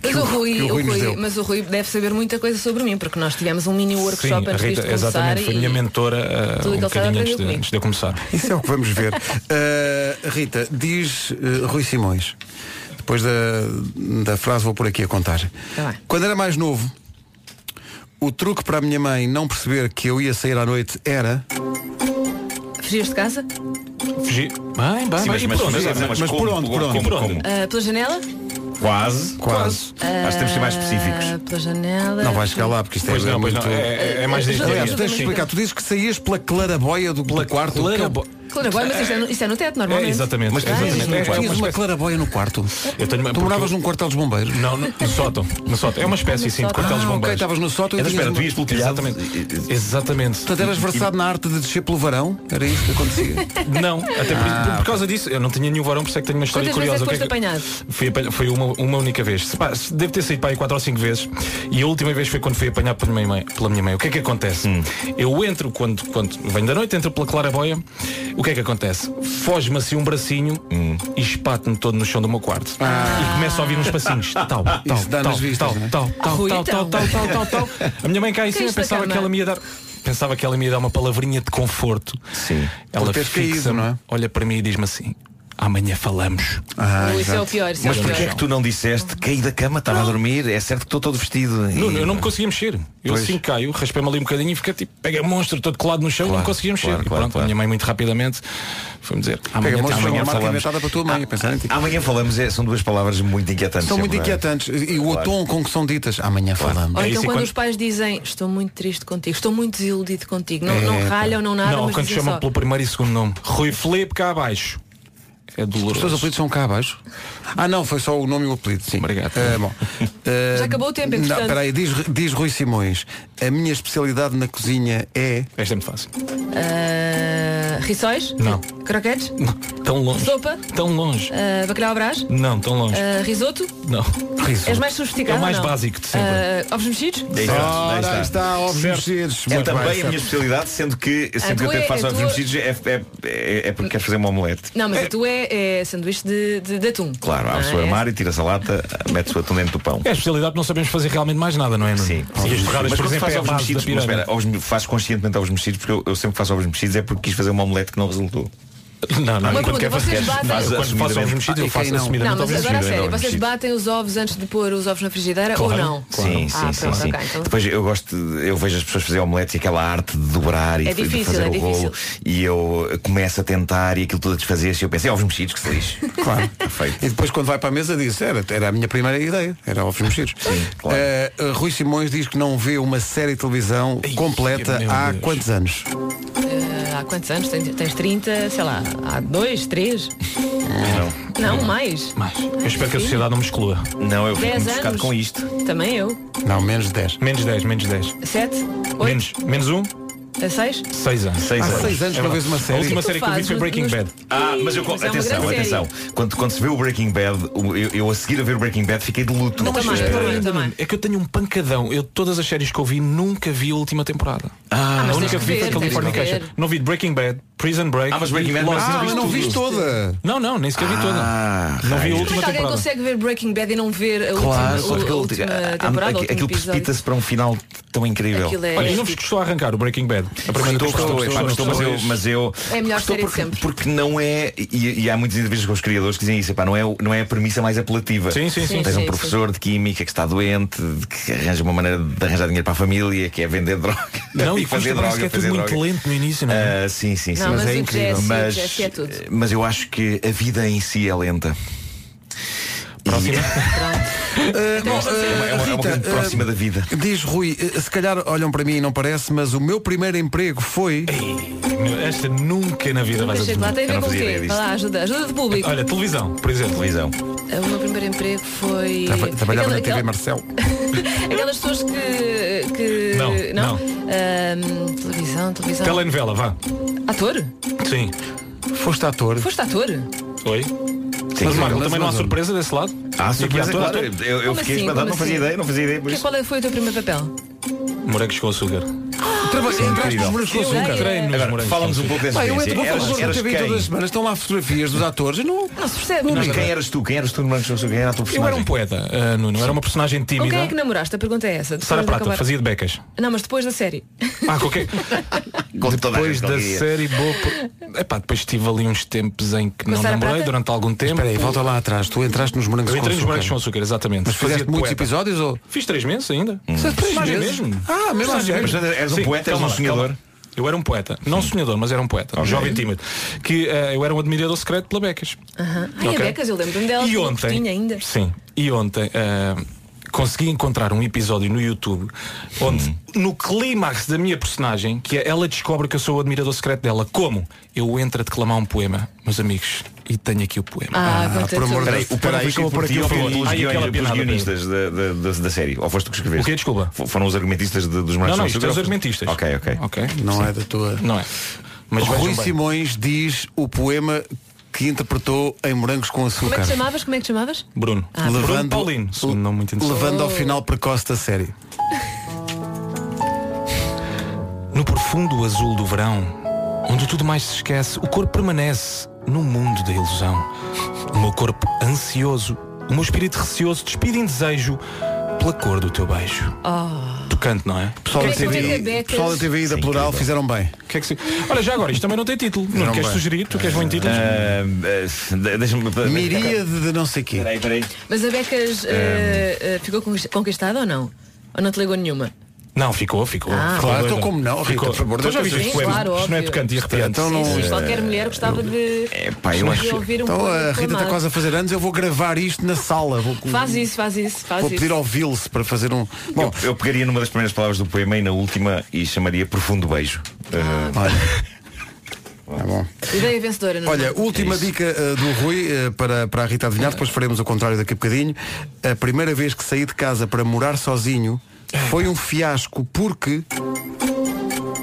que Mas o, Rui, que o o Rui nos Rui- deu. mas o Rui deve saber muita coisa sobre mim, porque nós tivemos um mini Sim, workshop a antes Rita, começar exatamente, foi minha mentora uh, um bocadinho antes de, antes de eu começar. Isso é o que vamos ver. Uh, Rita, diz uh, Rui Simões. Depois da, da frase vou por aqui a contagem. Tá. Quando era mais novo, o truque para a minha mãe não perceber que eu ia sair à noite era. fugias de casa? Fugi. Bem, bem, Sim, mas, mas, por onde? mas, mas por onde, por onde? como, como? Ah, pela janela? Quase. Quase. Acho que temos de ser mais específicos. Ah, pela janela. Não vais chegar lá porque isto Pois é não, pois muito. não. É, é- é mais deste Aliás, dia. deixa-me explicar. Tu dizes que saías pela claraboia do, do quarto. Clara- que é o- Claraboia, mas isto é, no, isto é no teto, normalmente. É, exatamente. Mas É, exatamente. É, é uma claraboia no quarto. Eu tenho uma- Tu moravas num quartel dos bombeiros? Não, no, no sótão. No sótão. É uma espécie assim de quartel dos Ah, ok, bombeiros. estavas no sótão e Então, tinhas espera, tu ias pelo telhado. Exatamente. Exatamente. Portanto, eras versado na arte de descer pelo varão? Era isso que acontecia? Não, até por, Ah, por causa disso, eu não tinha nenhum varão, por isso é que tenho uma história Quantas vezes é curiosa. foste é apanhado? Foi uma, uma única vez. Deve ter saído para aí quatro ou cinco vezes. E a última vez foi quando fui apanhado pela minha mãe. Pela minha mãe. O que é que acontece? Eu entro quando, quando venho da noite, entro pela claraboia. O que é que acontece? Foge-me assim um bracinho e espato-me todo no chão do meu quarto. E começo a ouvir uns passinhos. Tal, tal, tal, vistas, tal, tal, tal, Rui, tal, então. tal, tal, tal, tal, tal. A minha mãe cá em cima pensava que ela me ia dar. Pensava que ela me ia dar uma palavrinha de conforto. Sim. Ela teres caído, não é? olha para mim e diz-me assim: amanhã falamos. Ah, Ui, isso é o pior, isso é Mas pior. porquê é que tu não disseste caí da cama, estava a dormir, é certo que estou todo vestido. Não, E- eu não me conseguia mexer. Eu Pois. assim caio, raspei-me ali um bocadinho e fiquei tipo, pega monstro todo colado no chão e não Claro, conseguia mexer. claro, e claro, pronto, claro. a minha mãe muito rapidamente foi-me dizer, amanhã, Pega amanhã uma marca falamos. inventada para a tua mãe, a pensar em ti. Amanhã falamos, é- são duas palavras muito inquietantes. São muito não é? inquietantes. E o Claro. tom com que são ditas, amanhã falamos. Ou É então isso, quando, quando- os pais dizem estou muito triste contigo, estou muito desiludido contigo, não, É, não ralham, não nada, Não, mas quando chamam pelo primeiro e segundo nome. Rui Felipe cá abaixo. É Os teus doloroso. apelidos são cá abaixo? Ah, não, foi só o nome e o apelido. Sim. Obrigado. Eh, bom. Eh, Já acabou o tempo, Não, entretanto. espera aí, diz, diz Rui Simões, a minha especialidade na cozinha é. Esta é muito fácil. Ah, rissóis? Não. Croquetes? Tão longe. Sopa? Tão longe. Ah, bacalhau brás? Não, tão longe. Ah, risoto? Não. És mais sofisticado? É o mais não? básico de sempre. Ah, ovos mexidos? Aí está, aí Ora, aí está, ovos Certo. mexidos. É Muito também bem, a minha especialidade, sendo que sempre que eu tua tento é- faço a ovos tua- mexidos é, é, é, é porque queres fazer uma omelete. Não, mas a tua é, é sanduíche de, de, de atum. Claro, abre-se Não o é? armário, tira-se a lata, mete-se o atum dentro do pão. É a especialidade não sabemos fazer realmente mais nada, não é? Sim, torradas, mas por quando exemplo, faz é ovos mexidos, mas espera, faço conscientemente ovos mexidos porque eu, sempre faço ovos mexidos é porque quis fazer uma omelete que não resultou. Não, não, Uma quando pergunta, quer fazer. vocês batem- Faz- Quando faço ovos mexidos, eu faço não? assumidamente mas ovos agora a mexidos. sério, vocês batem os ovos antes de pôr os ovos na frigideira Claro, ou não? Sim, sim, ah, sim, pronto, sim. ok, então- Depois eu gosto, de- eu vejo as pessoas fazerem omeletes e aquela arte de dobrar e É de, de difícil, fazer é o difícil. rolo e eu começo a tentar e aquilo tudo a desfazer-se e eu pensei, ovos mexidos, que se lixe. Claro. Perfeito. E depois quando vai para a mesa diz, era, era a minha primeira ideia, era ovos mexidos. Sim, claro. Eh, Rui Simões diz que não vê uma série de televisão Ai, completa há quantos anos? Há quantos anos? Tens, tens 30, sei lá, há dois, três? Não, Não, mais. Mas eu espero que a sociedade não me exclua. não, eu fico 10 muito chocado anos. com isto. Também eu. Não, menos de 10. Menos 10, menos 10. Sete? Oito? Menos, menos 1, A seis? 6 anos. Seis Há anos. seis anos que não vês uma A série. última que tu série que eu vi foi Breaking nos- Bad. Ah, mas eu, Mas é uma atenção, grande atenção. Quando, quando se vê o Breaking Bad, o- eu, eu a seguir a ver o Breaking Bad fiquei de luto. Não, mas também, Espera também. Nuno, É que eu tenho um pancadão. Eu todas as séries que eu vi nunca vi a última temporada. Ah, a mas única tens que vi foi ver, tens que Californication. ver. Não vi Breaking Bad, Prison Break. Ah, mas Breaking Bad Lost. mas Ah, mas não viste toda. Não, não, nem sequer vi toda. Ah, não vi a raios. Como é última que alguém temporada. consegue ver Breaking Bad e não ver a Claro, última, só a, a última temporada? ah, o último aquilo episódio? precipita-se para um final tão incrível. Aquilo é- Olha, não vos custou arrancar o Breaking Bad? A Custou, custou, custou, mas eu, mas eu É melhor custou porque, sempre. porque não é e, e há muitas entrevistas com os criadores que dizem isso, epá, não é, não é a premissa mais apelativa. Sim, sim, sim. Tens Sim, um sim, professor de química que está doente, que arranja uma maneira de arranjar dinheiro para a família, que é vender droga. Não, e fazer parece que é tudo muito droga. lento no início, não é? Ah, sim, sim, sim. Não, mas, é o incrível. Mas, é tudo. mas eu acho que a vida em si é lenta. Próxima. Eh, bom, É uma, é uma, é uma eh, próxima da vida. Diz Rui, se calhar olham para mim e não parece, mas o meu primeiro emprego foi. Esta nunca na vida lá, tem a ver não com o quê? Vai disso. lá, ajuda, ajuda de público. Olha, televisão, por exemplo. Televisão. O meu primeiro emprego foi. Traba- Trabalhava na Aquela- TV aquela- Marcel. Aquelas pessoas que. que Não, não. Ahm, televisão, televisão. Telenovela, vá. Ator? Sim. Foste ator. Foste ator? Oi? Sim, Mas. Marco, também não há surpresa desse lado? Ah, surpresa, claro. Eu, eu Como fiquei assim? espantado, Como não fazia assim? ideia, não fazia ideia. Por Que, isso. qual é- foi o teu primeiro papel? Morangos com açúcar. Trabalhei entraste nos morangos com açúcar. Entrei nos Agora, morangos fala-nos com um pouco dessa Pá, eu entro experiência. para o Eras, TV todas as quem? semanas, estão lá fotografias dos atores. e Não, Não se percebe. E quem eras tu? Quem eras tu no Morangos com Açúcar? Quem era a tua Eu personagem? era um poeta, ah, Nuno. Era uma personagem Com quem tímida. é que namoraste? A pergunta é essa. Depois Sara de Prata, acabar- fazia de becas. Não, mas depois da série. Ah, qualquer... Com toda a Depois da série boa. por- Epá, depois tive ali uns tempos em que Com não Sara namorei Prata? durante algum tempo. Espera aí, volta lá atrás. Tu entraste nos morangos Eu com entrei nos açúcar. morangos com açúcar, exatamente. Mas Fazia fizeste muitos poeta. episódios ou? Fiz três meses ainda. Fizeste três meses? Mesmo. Ah, mesmo assim. Mas eras um poeta, eras calma um sonhador. Eu era um poeta, não sonhador, mas era um poeta, um jovem tímido. Que eh, eu era um admirador secreto pela Becas. Aham. Ai, Ok. a Becas, eu lembro-me dela. E ontem, ainda. sim, e ontem, eh, consegui encontrar um episódio no YouTube onde no clímax da minha personagem, que é ela descobre que eu sou o admirador secreto dela. Como? Eu entro a declamar um poema, meus amigos, e tenho aqui o poema. Ah, conta por amor de. Peraí, o poema foi escrito por pelos pelos piada guionistas da, da, da- da série? Ou foste tu que escreveste? O quê? Desculpa. Foram os argumentistas de- dos Não, não, isto é Açúcar? os argumentistas. Ok, ok. Ok? Não é da tua. Não é. Mas Rui. Simões diz o poema que interpretou em Morangos com Como é que Açúcar. chamavas? Como é que te chamavas? Bruno. Ah, Bruno Paulino, segundo nome muito interessante. levando ao Oh. final precoce da série. No profundo azul do verão, onde tudo mais se esquece, o corpo permanece no mundo da ilusão. O meu corpo ansioso, o meu espírito receoso despide em desejo pela cor do teu beijo. Tocante, não é? Pessoal da é Becas? pessoal da TVI da Plural fizeram bem. Que é que se... Olha, já agora, isto também não tem título. Não Não queres vai. sugerir? Tu queres muito títulos? Ah, ah, Deixa-me. Miríade de não sei quê. Peraí, peraí. Mas a Becas eh, eh, ficou conquist- conquistada ou não? Ou não te ligou nenhuma? Não, ficou, ficou. Ah. Ficou Claro, então como não, Rita, Ficou. por favor, Tu já viste poema? claro, Isto não é tocante e arrepiante. Então não- Sim, sim, qualquer mulher gostava de, É, pá, eu de acho. ouvir um Então poema a Rita está quase a fazer anos, eu vou gravar isto na sala. Vou, Faz isso, faz isso, faz vou pedir ao Vils para fazer um. Bom, Eu, eu pegaria numa das primeiras palavras do poema e na última e chamaria Profundo Beijo. Ah, olha. Tá bom. Ideia vencedora, não é? Olha, última dica uh, do Rui uh, para, para a Rita adivinhar, depois faremos o contrário daqui a bocadinho. A primeira vez que saí de casa para morar sozinho foi um fiasco porque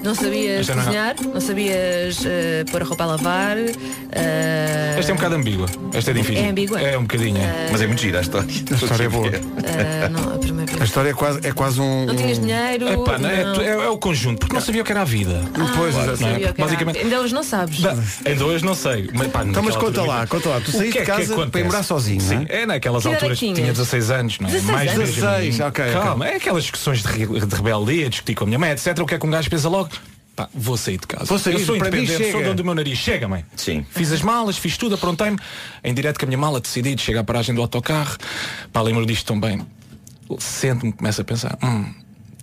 Não sabias Esta não é- cozinhar, não sabias eh, pôr a roupa a lavar. eh, Esta é um bocado ambígua. Esta é difícil. É ambígua? É um bocadinho. é. Mas é muito gira a história. a história é boa. eh, não, a primeira vez. A história é quase, é quase um. Não tinhas dinheiro. Epá, não, é, é, é o conjunto, porque não sabia o que era a vida. Pois, Ah, exato. não é? o que era. Basicamente- Ainda hoje não sabes. Ainda hoje não sei. Mas, pá, Então, mas naquela conta altura- lá, conta lá. Tu O saíste que é de que casa acontece? para ir morar sozinho, Sim, não é? é naquelas Que idade alturas que tinha 16 anos, não é? 16 Mais anos? 16, ok, ok. Calma, é aquelas discussões de, re- de rebeldia, discutir com a minha mãe, etc. O que é que um gajo pensa logo? Pá, vou sair de casa. Vou sair, eu sou mim independente, sou dono do meu nariz. Chega, mãe. Sim. Fiz as malas, fiz tudo, aprontei-me. Em direto com a minha mala, decidi de chegar à paragem do autocarro. Pá, lembro disto tão bem. Sento-me, começo a pensar. Hum,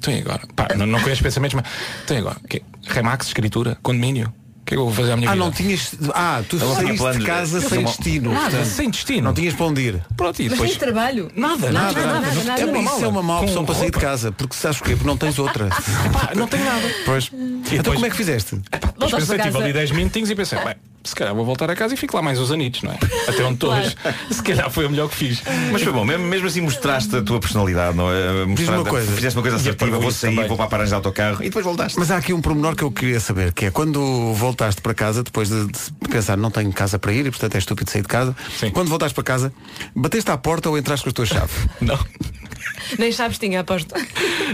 e agora? Pá, não, não conheço pensamentos, mas e agora? Que, Remax, escritura, condomínio. O que é que eu vou fazer à minha Ah, vida? não tinhas. Ah, tu tinha saíste de casa eu sem sou destino. Nada, portanto, sem destino. Não tinhas para onde ir. Pronto, e Mas depois... tens trabalho? Nada, Nada, nada, nada, Não- nada. é uma Isso é uma má com opção para sair de roupa. casa, porque sabes porquê? Porque não tens outra. Pá, não tenho nada. Pois. Então depois- como é que fizeste? Depois Voltaste pensei, para tive casa. ali 10 minutinhos e pensei, bem, se calhar vou voltar a casa e fico lá mais uns anitos, não é? Até onde estou hoje. Se calhar foi o melhor que fiz. Mas foi bom, mesmo, mesmo assim mostraste a tua personalidade, não é? Mostraste- uma coisa. Fizeste uma coisa assertiva, vou sair, também. vou para a paragem de autocarro e depois voltaste. Mas há aqui um pormenor que eu queria saber, que é quando voltaste para casa, depois de, de pensar, não tenho casa para ir e portanto é estúpido sair de casa, Sim. quando voltaste para casa, bateste à porta ou entraste com a tua chave? Não. Nem sabes, tinha aposto.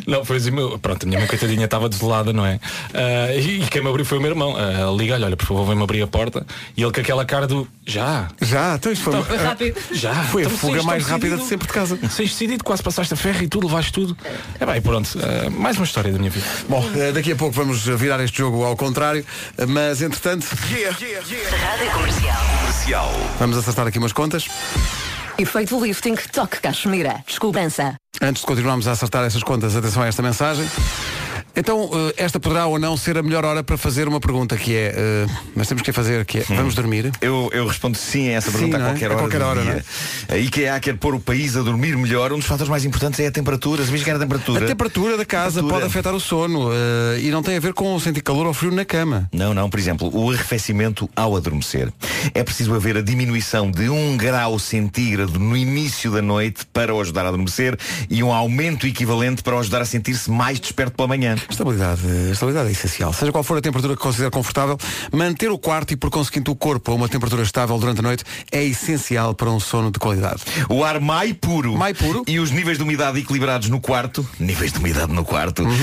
Não, foi assim, meu, pronto, a minha mãe coitadinha estava desolada, não é? Ah, e, e quem me abriu foi o meu irmão. Uh, Liga-lhe, olha, por favor, vem-me abrir a porta. E ele com aquela cara do. Já. Já, então isto foi, Então, Foi rápido. Já. foi a Então, fuga saíste mais rápida de sempre de casa. Saíste decidido, quase passaste a ferro e tudo, levaste tudo. É bem, pronto. ah, mais uma história da minha vida. Bom, daqui a pouco vamos virar este jogo ao contrário, mas entretanto, Rádio Comercial. vamos acertar aqui umas contas. Efeito lifting, toque Cachemira. Descobrança. Antes de continuarmos a acertar essas contas, atenção a esta mensagem. Então, eh, esta poderá ou não ser a melhor hora para fazer uma pergunta que é, eh, nós temos que a fazer, que é, vamos dormir? Eu, eu respondo sim a essa Sim, pergunta é? a qualquer A hora. qualquer do hora, dia. não é? A IKEA quer pôr o país a dormir melhor. Um dos fatores mais importantes é a temperatura. Sabias que era a temperatura? A temperatura da casa Temperatura. pode afetar o sono eh, e não tem a ver com sentir calor ou frio na cama. Não, não, por exemplo, o arrefecimento ao adormecer. É preciso haver a diminuição de um grau centígrado no início da noite para o ajudar a adormecer e um aumento equivalente para o ajudar a sentir-se mais desperto pela manhã. Estabilidade, estabilidade é essencial. Seja qual for a temperatura que considere confortável, manter o quarto e, por conseguinte, o corpo a uma temperatura estável durante a noite é essencial para um sono de qualidade. O ar mais puro, Mais puro? e os níveis de umidade equilibrados no quarto, níveis de umidade no quarto,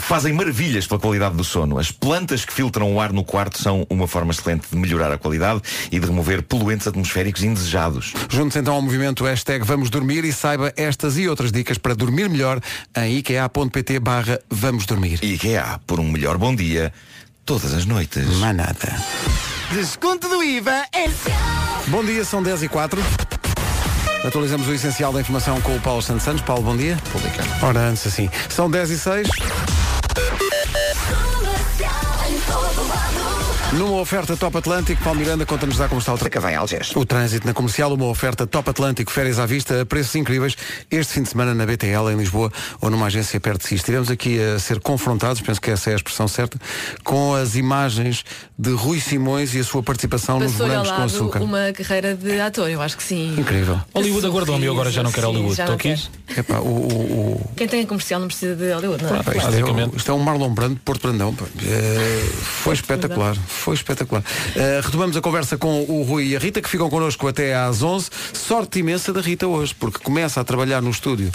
fazem maravilhas pela qualidade do sono. As plantas que filtram o ar no quarto são uma forma excelente de melhorar a qualidade e de remover poluentes atmosféricos indesejados. Junte-se então ao movimento hashtag Vamos Dormir e saiba estas e outras dicas para dormir melhor em ikea.pt barra Vamos Dormir. IKEA, por um melhor bom dia, todas as noites. Mais nada. Desconto do IVA é Bom dia, são 10 e 4. Atualizamos o essencial da informação com o Paulo Santos Santos. Paulo, bom dia. Ora, antes assim. São 10 e 6. Numa oferta Top Atlântico, Paulo Miranda conta-nos já como está o trânsito. Vem Algés. O trânsito na comercial, uma oferta Top Atlântico, férias à vista, a preços incríveis, este fim de semana na BTL em Lisboa ou numa agência perto de si. Estivemos aqui a ser confrontados, penso que essa é a expressão certa, com as imagens de Rui Simões e a sua participação nos Passou-lhe ao Morangos com Açúcar. uma carreira de ator, eu acho que sim. Incrível. Hollywood aguardou-me eu agora já não quero Sim, Hollywood. já Estou não aqui. Epá, o, o- o- Quem tem comercial não precisa de Hollywood, não é? Pá, isto, é, um- isto é um Marlon Brando Porto Brandão. pá. É, foi espetacular, foi espetacular. É, retomamos a conversa com o Rui e a Rita, que ficam connosco até às 11. Sorte imensa da Rita hoje, porque começa a trabalhar no estúdio.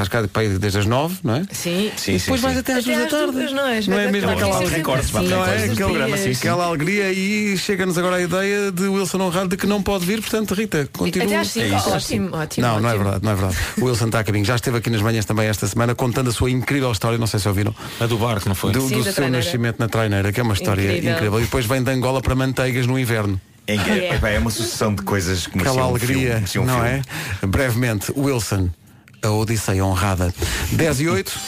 Estás cá desde as 9, não é? Sim. e depois vais até às duas da tarde. duas, não é? Não é mesmo aquela alegria? Sim, Não é todos os aquela, alegria e chega-nos agora a ideia de Wilson honrado de que não pode vir, portanto, Rita, continua. Até às cinco. Ótimo, ótimo. Não, não é verdade, não é verdade. O Wilson está a caminho. Já esteve aqui nas manhãs também esta semana contando a sua incrível história, não sei se ouviram. A do barco, não foi? Do, Sim, do seu traineira. nascimento na traineira, que é uma história incrível. Incrível. E depois vem de Angola para manteigas no inverno. É, é, epá, é uma sucessão de coisas que Aquela um filme, alegria, um não filme. é? Brevemente, Wilson, a Odisseia honrada. 10 e 8.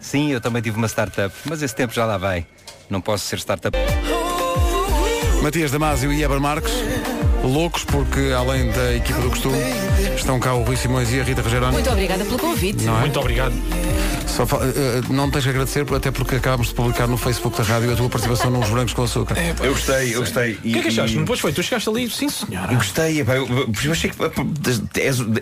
Sim, eu também tive uma startup, mas esse tempo já lá vai. Não posso ser startup. Matias Damasio e Eber Marques, loucos porque além da equipa do costume, estão cá o Rui Simões e a Rita Rogeroni. Muito obrigada pelo convite. Não é? Muito obrigado. Só fa- eh, não tens que agradecer, até porque acabamos de publicar no Facebook da rádio a tua participação nos Brancos com Açúcar. Eu gostei, eu gostei. O que é que achaste? Depois foi, tu chegaste ali, sim senhora. Eu gostei, epá, eu, eu- achei que pá, pá,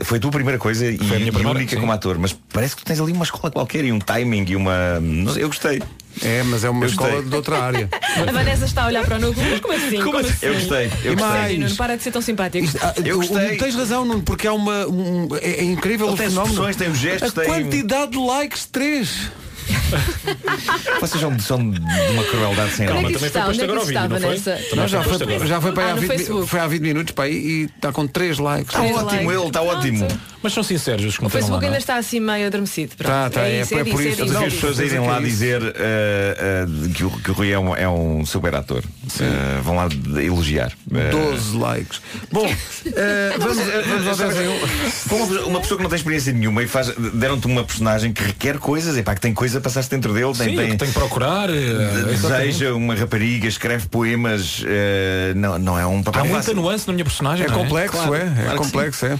foi a tua primeira coisa e, Foi a minha e primeira, única sim. como ator, mas parece que tu tens ali uma escola qualquer e um timing e uma. não sei, eu gostei. É, mas é uma Eu escola gostei. de outra área. A Vanessa está a olhar para o núcleo, mas como assim? Como assim? Eu gostei, eu gostei. mais? Nuno, para de ser tão simpático. Ah, Eu gostei. Tens razão, Nuno, porque há uma. um- é, é incrível Ele o tem as fenómeno. expressões, tem os gestos, a tem- quantidade de likes, 3. Vocês são, são de uma crueldade sem é que isto está? Onde é que isto está, Vanessa? Não, já, foste foi, agora. já foi para aí Ah, há no 20, Facebook. foi há 20 minutos para aí e está com 3 likes. Está ótimo, likes. ele está ótimo. Mas são sinceros os que O Facebook não ainda é? está assim meio adormecido. Tá, tá, é- é por é isso. disso, As é pessoas irem que é lá dizer eh, eh, que, o, que o Rui é um, é um super ator. Eh, vão lá elogiar. Eh, 12 likes. Bom, vamos, vamos ao 10 em 1. Com uma, pessoa que não tem experiência nenhuma e faz, deram-te uma personagem que requer coisas, epá, que tem coisa, passaste dentro dele, tem, Sim, tem, que tem que procurar. eh, deseja uma rapariga, escreve poemas, eh, não, não é um papel Há muita fácil. nuance na minha personagem. É não complexo, Claro, é? É claro complexo, é.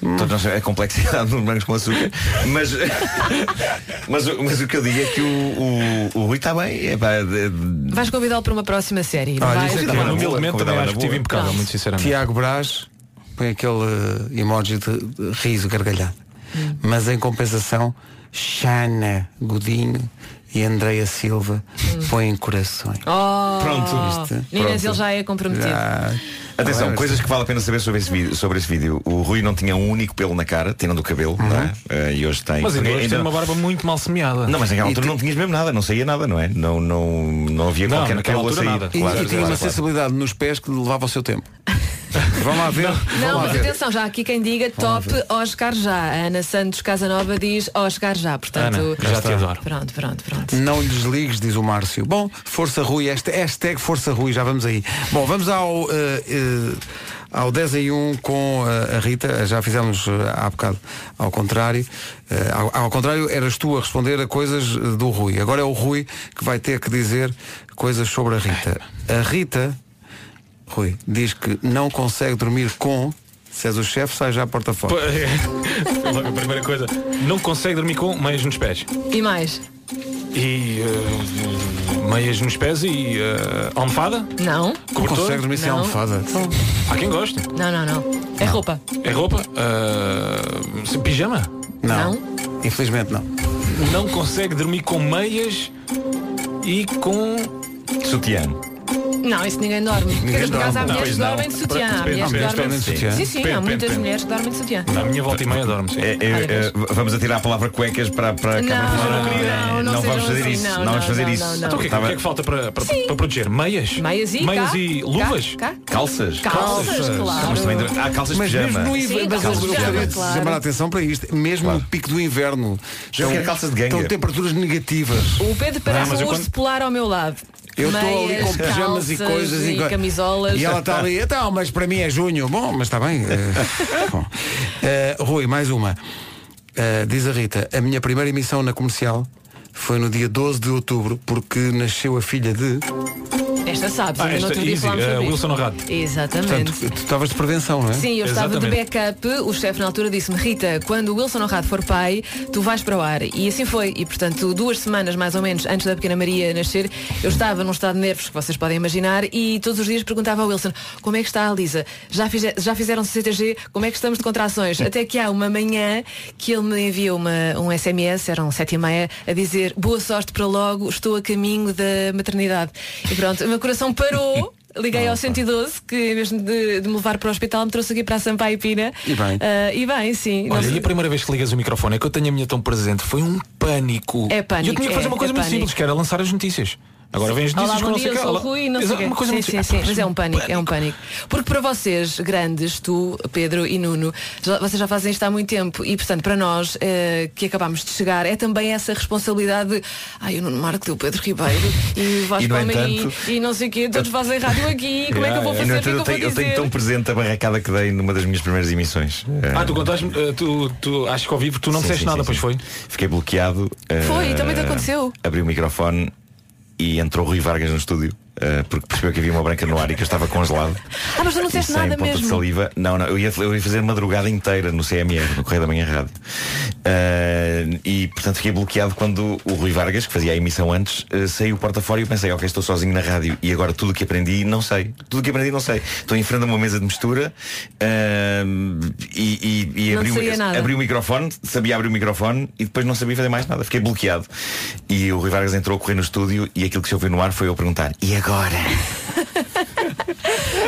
Todos nós sabemos a complexidade dos brancos com açúcar, mas, mas, o- mas o que eu digo é que o, o, o Rui está bem. Epá, de- de- Vais convidá-lo para uma próxima série. Olha, vais? isso é que humildemente, também acho que estive impecável, muito sinceramente. Tiago Brás põe aquele eh, emoji de, de riso gargalhado. Mas em compensação, Xana Godinho e Andreia Silva põem corações. Oh, Pronto. Viste? Meninas, Pronto. ele já é comprometido. Já. Atenção, coisas que vale a pena saber sobre esse vídeo. Sobre esse vídeo. O Rui não tinha um único pelo na cara, tirando o cabelo, não é? Eh, e hoje tem. Mas ainda hoje tem uma barba muito mal semeada. Não, mas naquela altura ti- não tinhas mesmo nada, não saía nada, não é? Não, não, não havia Não, qualquer pelo a sair. nada. E, Claro, e tinha claro, uma claro. sensibilidade nos pés que levava o seu tempo. Vão lá ver. Não, lá mas ver. atenção, já há aqui quem diga top Oscar já. A Ana Santos Casanova diz Oscar já. Portanto, Ana, já te adoro. pronto, pronto, pronto. Não desligues, diz o Márcio. Bom, Força Rui, esta hashtag Força Rui, já vamos aí. Bom, vamos ao, eh, eh, ao 10 em 1 com eh, a Rita, já fizemos há bocado ao contrário. Ao, ao contrário, eras tu a responder a coisas do Rui. Agora é o Rui que vai ter que dizer coisas sobre a Rita. A Rita, Rui, diz que não consegue dormir com. Se és o chefe, sai já à porta fora. É, logo a primeira coisa. Não consegue dormir com meias nos pés. E mais? E eh, meias nos pés e eh, almofada? Não? Não Cobertor? consegue dormir sem Não. almofada. Há quem goste. Não, não, não. É roupa. É roupa? Eh, pijama? Não. Infelizmente não. Não consegue dormir com meias e com. Sutiã. Não, isso ninguém dorme. Quer dizer, por acaso há dorme. mulheres que não. dormem de sutiã. Há mulheres que dormem de sutiã. sim. Sim, há Depende, muitas depende. mulheres que dormem de sutiã. Na minha volta e meia dorme, sim. É, é, é, vamos atirar a palavra cuecas para, para a Não, câmara. não, não vamos sejam fazer assim, isso. não, Não, não, vamos fazer não, isso. não, não. Então o que, é que- o que é que falta para, para, para proteger? Meias? Meias e Meias cá, e luvas? cá. Calças? Calças, claro. Mas também há calças de mesmo pijama. no Sim, inverno, mas calças eu de gostaria pijama, de claro. chamar a atenção para isto, mesmo no pico do inverno. Já quero calças de ganga. Estão temperaturas negativas. O Pedro parece mas um urso quando- polar ao meu lado. Eu estou ali com pijamas e coisas e co- camisolas. E ela está ali, então, mas para mim é junho. Bom, mas está bem. bom. Eh, Rui, mais uma. Eh, diz a Rita, a minha primeira emissão na comercial foi no dia 12 de outubro, porque nasceu a filha de. Esta sabes, Ah, esta, outro dia easy, sobre Wilson. Honrado. Exatamente. Portanto, tu estavas de prevenção, não é? Sim, eu estava de Exatamente. backup. O chefe na altura disse-me, Rita, quando o Wilson Honrado for pai, tu vais para o ar. E assim foi. E portanto, duas semanas mais ou menos antes da pequena Maria nascer, eu estava num estado de nervos que vocês podem imaginar e todos os dias perguntava ao Wilson, como é que está a Lisa? Já, fize- já fizeram CTG? Como é que estamos de contrações? Até que há uma manhã que ele me envia uma, um SMS, eram sete e meia, a dizer, boa sorte para logo, estou a caminho da maternidade. E pronto, meu coração parou. Liguei ao 112, que vez de, de me levar para o hospital, me trouxe aqui para a Sampaio Pina. E bem. Ah, e bem, sim. Olha, e a primeira vez que ligas o microfone é que eu tenho a minha tão presente foi um pânico. É pânico, E eu tinha que fazer é, uma coisa é muito pânico. simples, que era lançar as notícias. Agora vem as Olá, bom dia, sei eu sou. Rui, não sei o Exato, quê. uma coisa sim, muito sim, sim, mas é um pânico, é um pânico. Porque para vocês, grandes, tu, Pedro e Nuno, já- vocês já fazem isto há muito tempo e, portanto, para nós eh, que acabámos de chegar, é também essa responsabilidade de ai, o Nuno Marco, o Pedro Ribeiro e o Vasco entanto- e não sei o quê, todos fazem rádio aqui, como é que eu vou fazer? O que é que eu vou eu tenho tão presente a barracada que dei numa das minhas primeiras emissões. Ah, Eh, tu contaste tu, tu acho que ao vivo tu não Sim, disseste sim, nada, sim, pois sim. foi. Fiquei bloqueado. Foi, eh, também te aconteceu. Abri o microfone e entrou Rui Vargas no estúdio. Eh, porque percebeu que havia uma branca no ar e que eu estava congelado. Ah, mas tu não disseste nada ponta de mesmo. saliva. Não, não, eu ia, eu ia fazer madrugada inteira no CMR, no Correio da Manhã Rádio. Eh, e portanto fiquei bloqueado quando o Rui Vargas, que fazia a emissão antes, eh, saiu porta fora e pensei, ok, estou sozinho na rádio e agora tudo o que aprendi não sei. Tudo o que aprendi não sei. Estou em frente a uma mesa de mistura e, e, e abri, o- abri o microfone, sabia abrir o microfone e depois não sabia fazer mais nada. Fiquei bloqueado. E o Rui Vargas entrou a correr no estúdio e aquilo que se ouviu no ar foi eu perguntar, e agora? agora.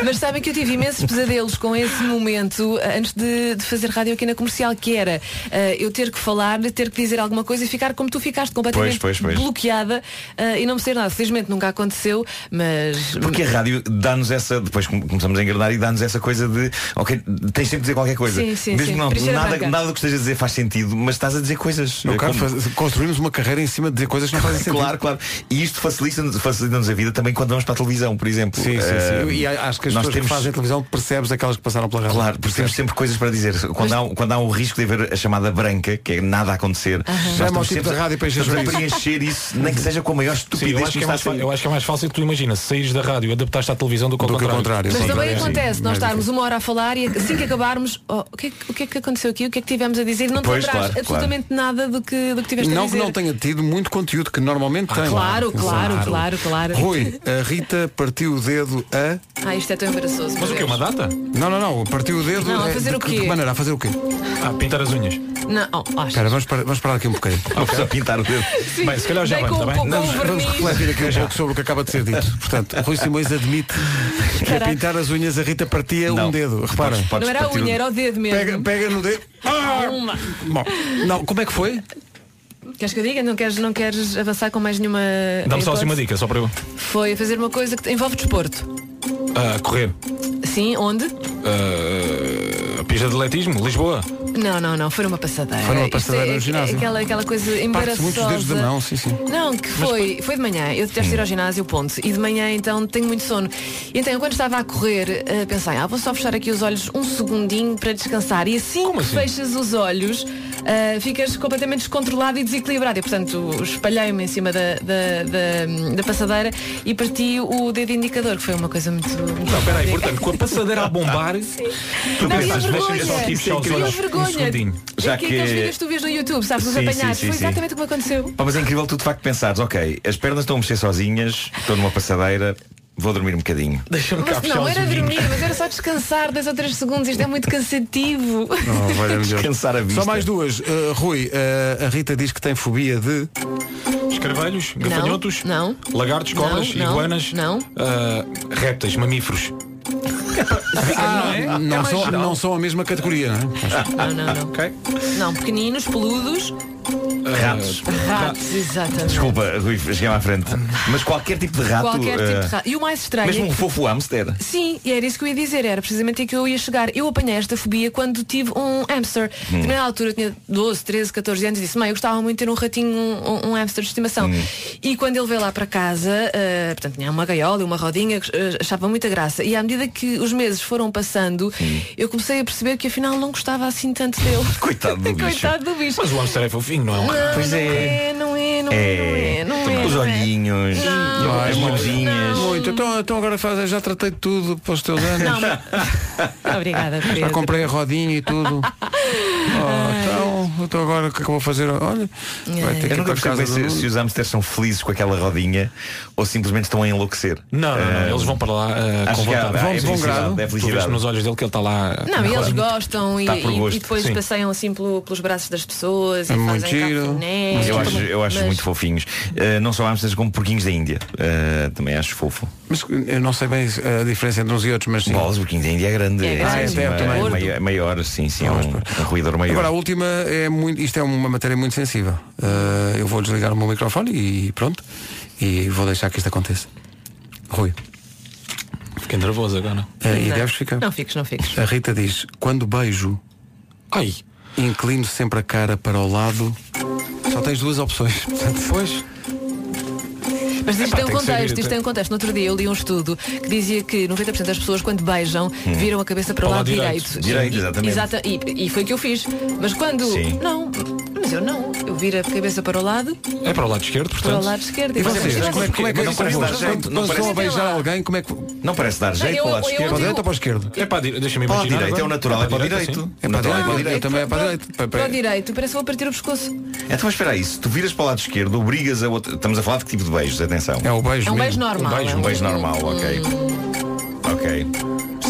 Mas sabem que eu tive imensos pesadelos com esse momento eh, antes de, de fazer rádio aqui na comercial, que era eh, eu ter que falar, ter que dizer alguma coisa e ficar como tu ficaste, completamente Pois, pois, pois. bloqueada eh, e não me ser nada. Felizmente nunca aconteceu, mas. Porque a rádio dá-nos essa, depois come- começamos a engrenar e dá-nos essa coisa de, ok, tens sempre de dizer qualquer coisa. Sim, sim, Mesmo sim. não, nada, nada do que estejas a dizer faz sentido, mas estás a dizer coisas. No eh, caso, como- faz- construímos uma carreira em cima de dizer coisas que não fazem sentido. Claro, claro. E isto facilita-nos facilita a vida também quando vamos para a televisão, por exemplo. Sim, sim, Eh, sim. E acho que as nós pessoas temos- que fazem televisão percebes aquelas que passaram pela rádio. Claro, porque temos sempre coisas para dizer. Quando, há, um- quando há um risco de haver a chamada branca, que é nada a acontecer, nós Chama ao estamos tipo sempre da rádio para encher estamos a chouriços. preencher isso, nem que seja com a maior Sim, estupidez eu acho, que é nos mais, a fa- eu acho que é mais fácil tu imaginas, saís da rádio e adaptaste à televisão do que ao Do que ao contrário. contrário. Mas Sim, também sim, acontece, nós mais estarmos uma hora a falar e assim que acabarmos, oh, o, que é, que- o que é que aconteceu aqui? O que é que tivemos a dizer? Não te Pois, claro, absolutamente nada do que, do que tiveste a Não dizer. que não tenha tido muito conteúdo que normalmente tem. claro, claro, claro, claro. Rui, a Rita partiu o dedo a. Ah, isto é tão embaraçoso. Mas o que? Uma data? Não, não, não. Partiu o dedo. Não, a é, fazer de o que- quê? De que maneira? A fazer o quê? Ah, pintar as unhas. Não, oh, acho. Espera, vamos, parar- vamos parar aqui um bocadinho. Vamos a pintar o dedo. Sim, Bem, se calhar já dei vamos, com tá um Vamos, o vamos refletir aqui um pouco sobre o que acaba de ser dito. Portanto, Rui Simões admite que a Caraca. pintar as unhas a Rita partia um Não. dedo. Repara. Podes- podes Não era a partir o- unha, era o dedo mesmo. Pega, pega no dedo. Uma. Bom, não, como é que foi? Queres que eu diga? Não queres, não queres avançar com mais nenhuma. Dá-me só hipótese? assim uma dica, só para eu. Foi fazer uma coisa que envolve desporto. Ah, correr. Sim, onde? A pista de atletismo, Lisboa. Não, não, não, foi numa passadeira. Foi Isto passadeira é, no ginásio. Aquela, aquela coisa embaraçosa. muitos dedos da mão, sim, sim. Não, que foi, foi de manhã. Eu detesto ir ao ginásio, ponto. E de manhã então tenho muito sono. E então quando estava a correr, eh, pensei, ah, vou só fechar aqui os olhos um segundinho para descansar. E assim que assim? fechas os olhos, eh, ficas completamente descontrolado e desequilibrado. E portanto espalhei-me em cima da, da, da, da passadeira e parti o dedo indicador, que foi uma coisa muito. Não, peraí, portanto, com a passadeira a bombar, tu e a pensas, deixa-me só aqui vergonha? fechar os a olhos um vergonha? segundinho. Já é que, que- aqueles vídeos que tu vês no YouTube, sabes, os Sim, sim, apanhados. sim, foi sim. exatamente o que me aconteceu. Pá, mas é incrível tu de facto pensares, ok, as pernas estão a mexer sozinhas, estou numa passadeira, vou dormir um bocadinho. Deixa-me cá Mas não era dormir, mas era só descansar dois ou três segundos. Isto é muito cansativo. Oh. Descansar a vista. Só mais duas. Uh, Rui, uh, a Rita diz que tem fobia de. Escarvelhos, gafanhotos, não. lagartos, cobras, Não, não, iguanas, não. ah, répteis, mamíferos. Ah, é? não, É mais são, não são a mesma categoria, não é? Não, não, não. Ok? Não, pequeninos, peludos, Ratos. ratos, exatamente. Desculpa, Rui, cheguei à frente. Mas qualquer tipo de rato. Qualquer tipo de rato. E o mais estranho. Mesmo é um fofo hamster. Sim, e era isso que eu ia dizer, era precisamente aí que eu ia chegar. Eu apanhei esta fobia quando tive um hamster. Hum. Na minha altura eu tinha 12, 13, 14 anos e disse, mãe, eu gostava muito de ter um ratinho, um, um hamster de estimação. Hum. E quando ele veio lá para casa, eh, portanto tinha uma gaiola e uma rodinha, eh, achava muita graça. E à medida que os os meses foram passando, eu comecei a perceber que afinal não gostava assim tanto dele. Coitado do bicho. Coitado do bicho. Mas o hamster é fofinho, não é? Não, Pois não é. é, não é, não é, não é, não é. Os não é. olhinhos, Não, as mãozinhas. Muito. Então, então agora faz, já tratei de tudo para os teus anos. Não, mas- Obrigada, Já Pedro. comprei a rodinha e tudo. Oh, então, então agora o que é que eu vou fazer? Olha, vai ter que Eu ir para casa se, se os hamsters são felizes com aquela rodinha ou simplesmente estão a enlouquecer. Não, não, não, Ah, eles vão para lá ah, acho com vontade. há- Vão é felicidade, é Tu nos olhos dele que ele está lá. Não, e eles gostam e, Tá e- e depois sim. passeiam assim pelo- pelos braços das pessoas É e muito fazem giro. cafuné. Eu acho, eu acho Mas- muito fofinhos. Ah, não só hamsters como porquinhos da Índia. Ah, também acho fofo. Mas eu não sei bem a diferença entre uns e outros, mas sim. Bolas, o porquinho da Índia é grande. É grande, sim, é sim, é maior, maior, sim, sim, é um, um ruidor maior. Agora a última é muito. Isto é uma matéria muito sensível. Uh, eu vou desligar o meu microfone e pronto. E vou deixar que isto aconteça. Rui. Fiquei nervoso agora. uh, e Não. deves ficar. Não fiques, não fiques. A Rita diz, quando beijo, Ai, inclino sempre a cara para o lado. Só tens duas opções. Portanto, pois. Mas isto Epá, tem um contexto, isto tem um contexto. No outro dia eu li um estudo que dizia que 90% das pessoas quando beijam viram a cabeça para o lado direito. Direito, exatamente. Exata- e, e foi o que eu fiz. Mas quando. Sim. Não, mas eu não. Eu viro a cabeça para o lado, É para o lado esquerdo, para o portanto. lado esquerdo. e vocês, como é, como é que não parece dar jeito, quando, a beijar alguém, como é que. Não parece dar jeito eu- para o lado eu- esquerdo. Para o digo- direito ou para o esquerdo? É para a direita. Deixa-me Para o imaginar. direito é o natural, é para o direita, direito. É para a Natural, direita. para também é para a direita. Para- Para o para- direito, parece que vou partir o pescoço. Então mas espera aí, se tu viras para o lado esquerdo, obrigas a outra. Estamos a falar de que tipo de beijos? Atenção. É o beijo. É um beijo normal. Um beijo, um é beijo normal, ok. Ok.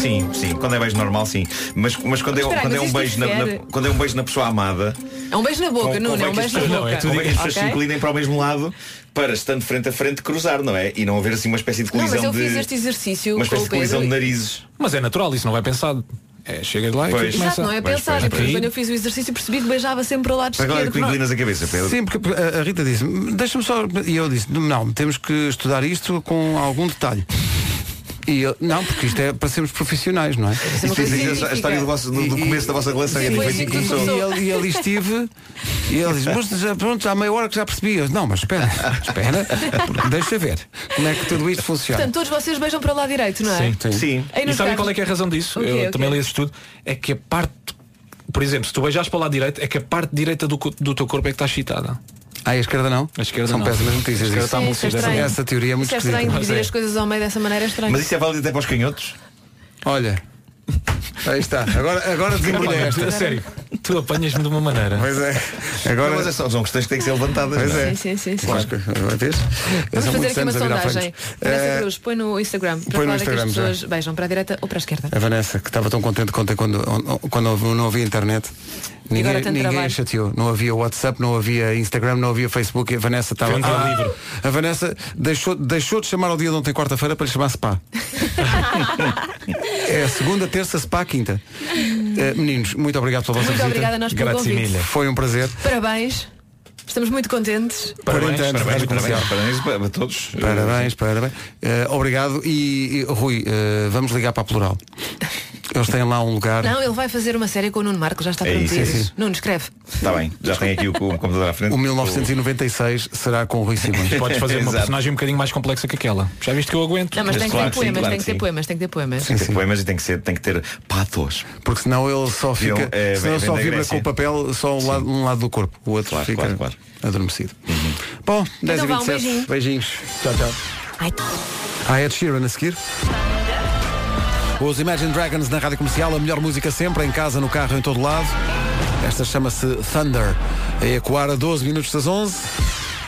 Sim, sim. Quando é beijo normal, sim. Mas, mas quando, é, Mas espera quando, é mas um isto beijo na, na- difere. quando é um beijo na pessoa amada, É um beijo na boca, Nuno, é um que as beijo na pessoas- boca. convém que as pessoas se Ok? inclinem para o mesmo lado para, estando frente a frente, cruzar, não é? E não haver assim uma espécie de Não, colisão mas eu de. fiz este exercício uma com espécie o de colisão de Pedro. narizes. Mas é natural, isso não vai pensado. É, chega de lá e Pois. começa. Exato, não é Pois, pensado. pois, porque pois. Quando eu fiz o exercício percebi que beijava sempre para o lado Mas agora é que tu esquerdo. inclinas a cabeça, Pedro. Sim, porque a a Rita disse, deixa-me só. E eu disse, não, temos que estudar isto com algum detalhe. E eu, não, porque isto é para sermos profissionais, não é? Isso Isto diz a- história do, vosso, do, do E- começo da vossa relação. Sim, e foi assim que que começou. E ele, e ele estive e ele disse, mas já, pronto, já há meia hora que já percebi. Eu, não, mas espera, espera, deixa ver como é que tudo isto funciona. Portanto, todos vocês beijam para o lado direito, não é? Sim. Sim. Aí E sabem qual é que é a razão disso? O quê, Eu o quê? também li esse estudo. É que a parte. Por exemplo, se tu beijares para o lado direito, é que a parte direita do, do teu corpo é que está excitada. Ah, a esquerda não? A esquerda São não. péssimas notícias. Isso. está Sim, isso é estranho. Essa teoria é muito Isso é estranho, esquisita. dividir as coisas ao meio dessa maneira é estranho. Mas isso é válido até para os canhotos? Olha, aí está. Agora, agora desembrulha esta. A sério, tu apanhas-me de uma maneira. Pois é. Não, Agora. mas é só, são questões que têm que ser levantadas. Pois não é. Sim, sim, sim. vês? Vamos São fazer aqui uma sondagem. Vanessa Eh, Cruz, põe no Instagram para põe no é que as Instagram, já. pessoas beijam para a direita ou para a esquerda. A Vanessa, que estava tão contente ontem quando, quando não havia internet. Ninguém, ninguém trabalho. chateou. Não havia WhatsApp, não havia Instagram, não havia Facebook. E a Vanessa estava. Ah! livre. A Vanessa deixou, deixou de chamar ao dia de ontem, quarta-feira, para lhe chamar Spa. é a segunda, terça, Spa, quinta. Eh, meninos, muito obrigado pela vossa Muito visita. obrigada a nós pelo convite. Foi um prazer. Parabéns. Estamos muito contentes. 40 anos de Parabéns, parabéns, parabéns para, para todos. Parabéns, parabéns. Eh, obrigado. E, e, Rui, eh, vamos ligar para a plural. Eles têm lá um lugar. Não, ele vai fazer uma série com o Nuno Marco, já está É isso, prometido. é isso. Nuno, escreve. Está bem, já tenho aqui o, o computador à frente. O 1996 será com o Rui Simões. Podes fazer uma personagem um bocadinho mais complexa que aquela. Já viste que eu aguento? Não, mas tem que ter poemas, tem que ter poemas, tem que ter poemas. Tem que ter poemas e tem que, ser, tem que ter patos. Porque senão ele só fica. É, senão vem só vibra com o papel só um lado, um lado do corpo. O outro Claro, fica claro, claro. adormecido. Bom, 10 Então e vá, um 27 beijinho. Beijinhos. Tchau, tchau. Ai, Ed Sheeran a seguir. Os Imagine Dragons na rádio comercial, a melhor música sempre, em casa, no carro, em todo lado. Esta chama-se Thunder. A ecoar a 12 minutos das 11.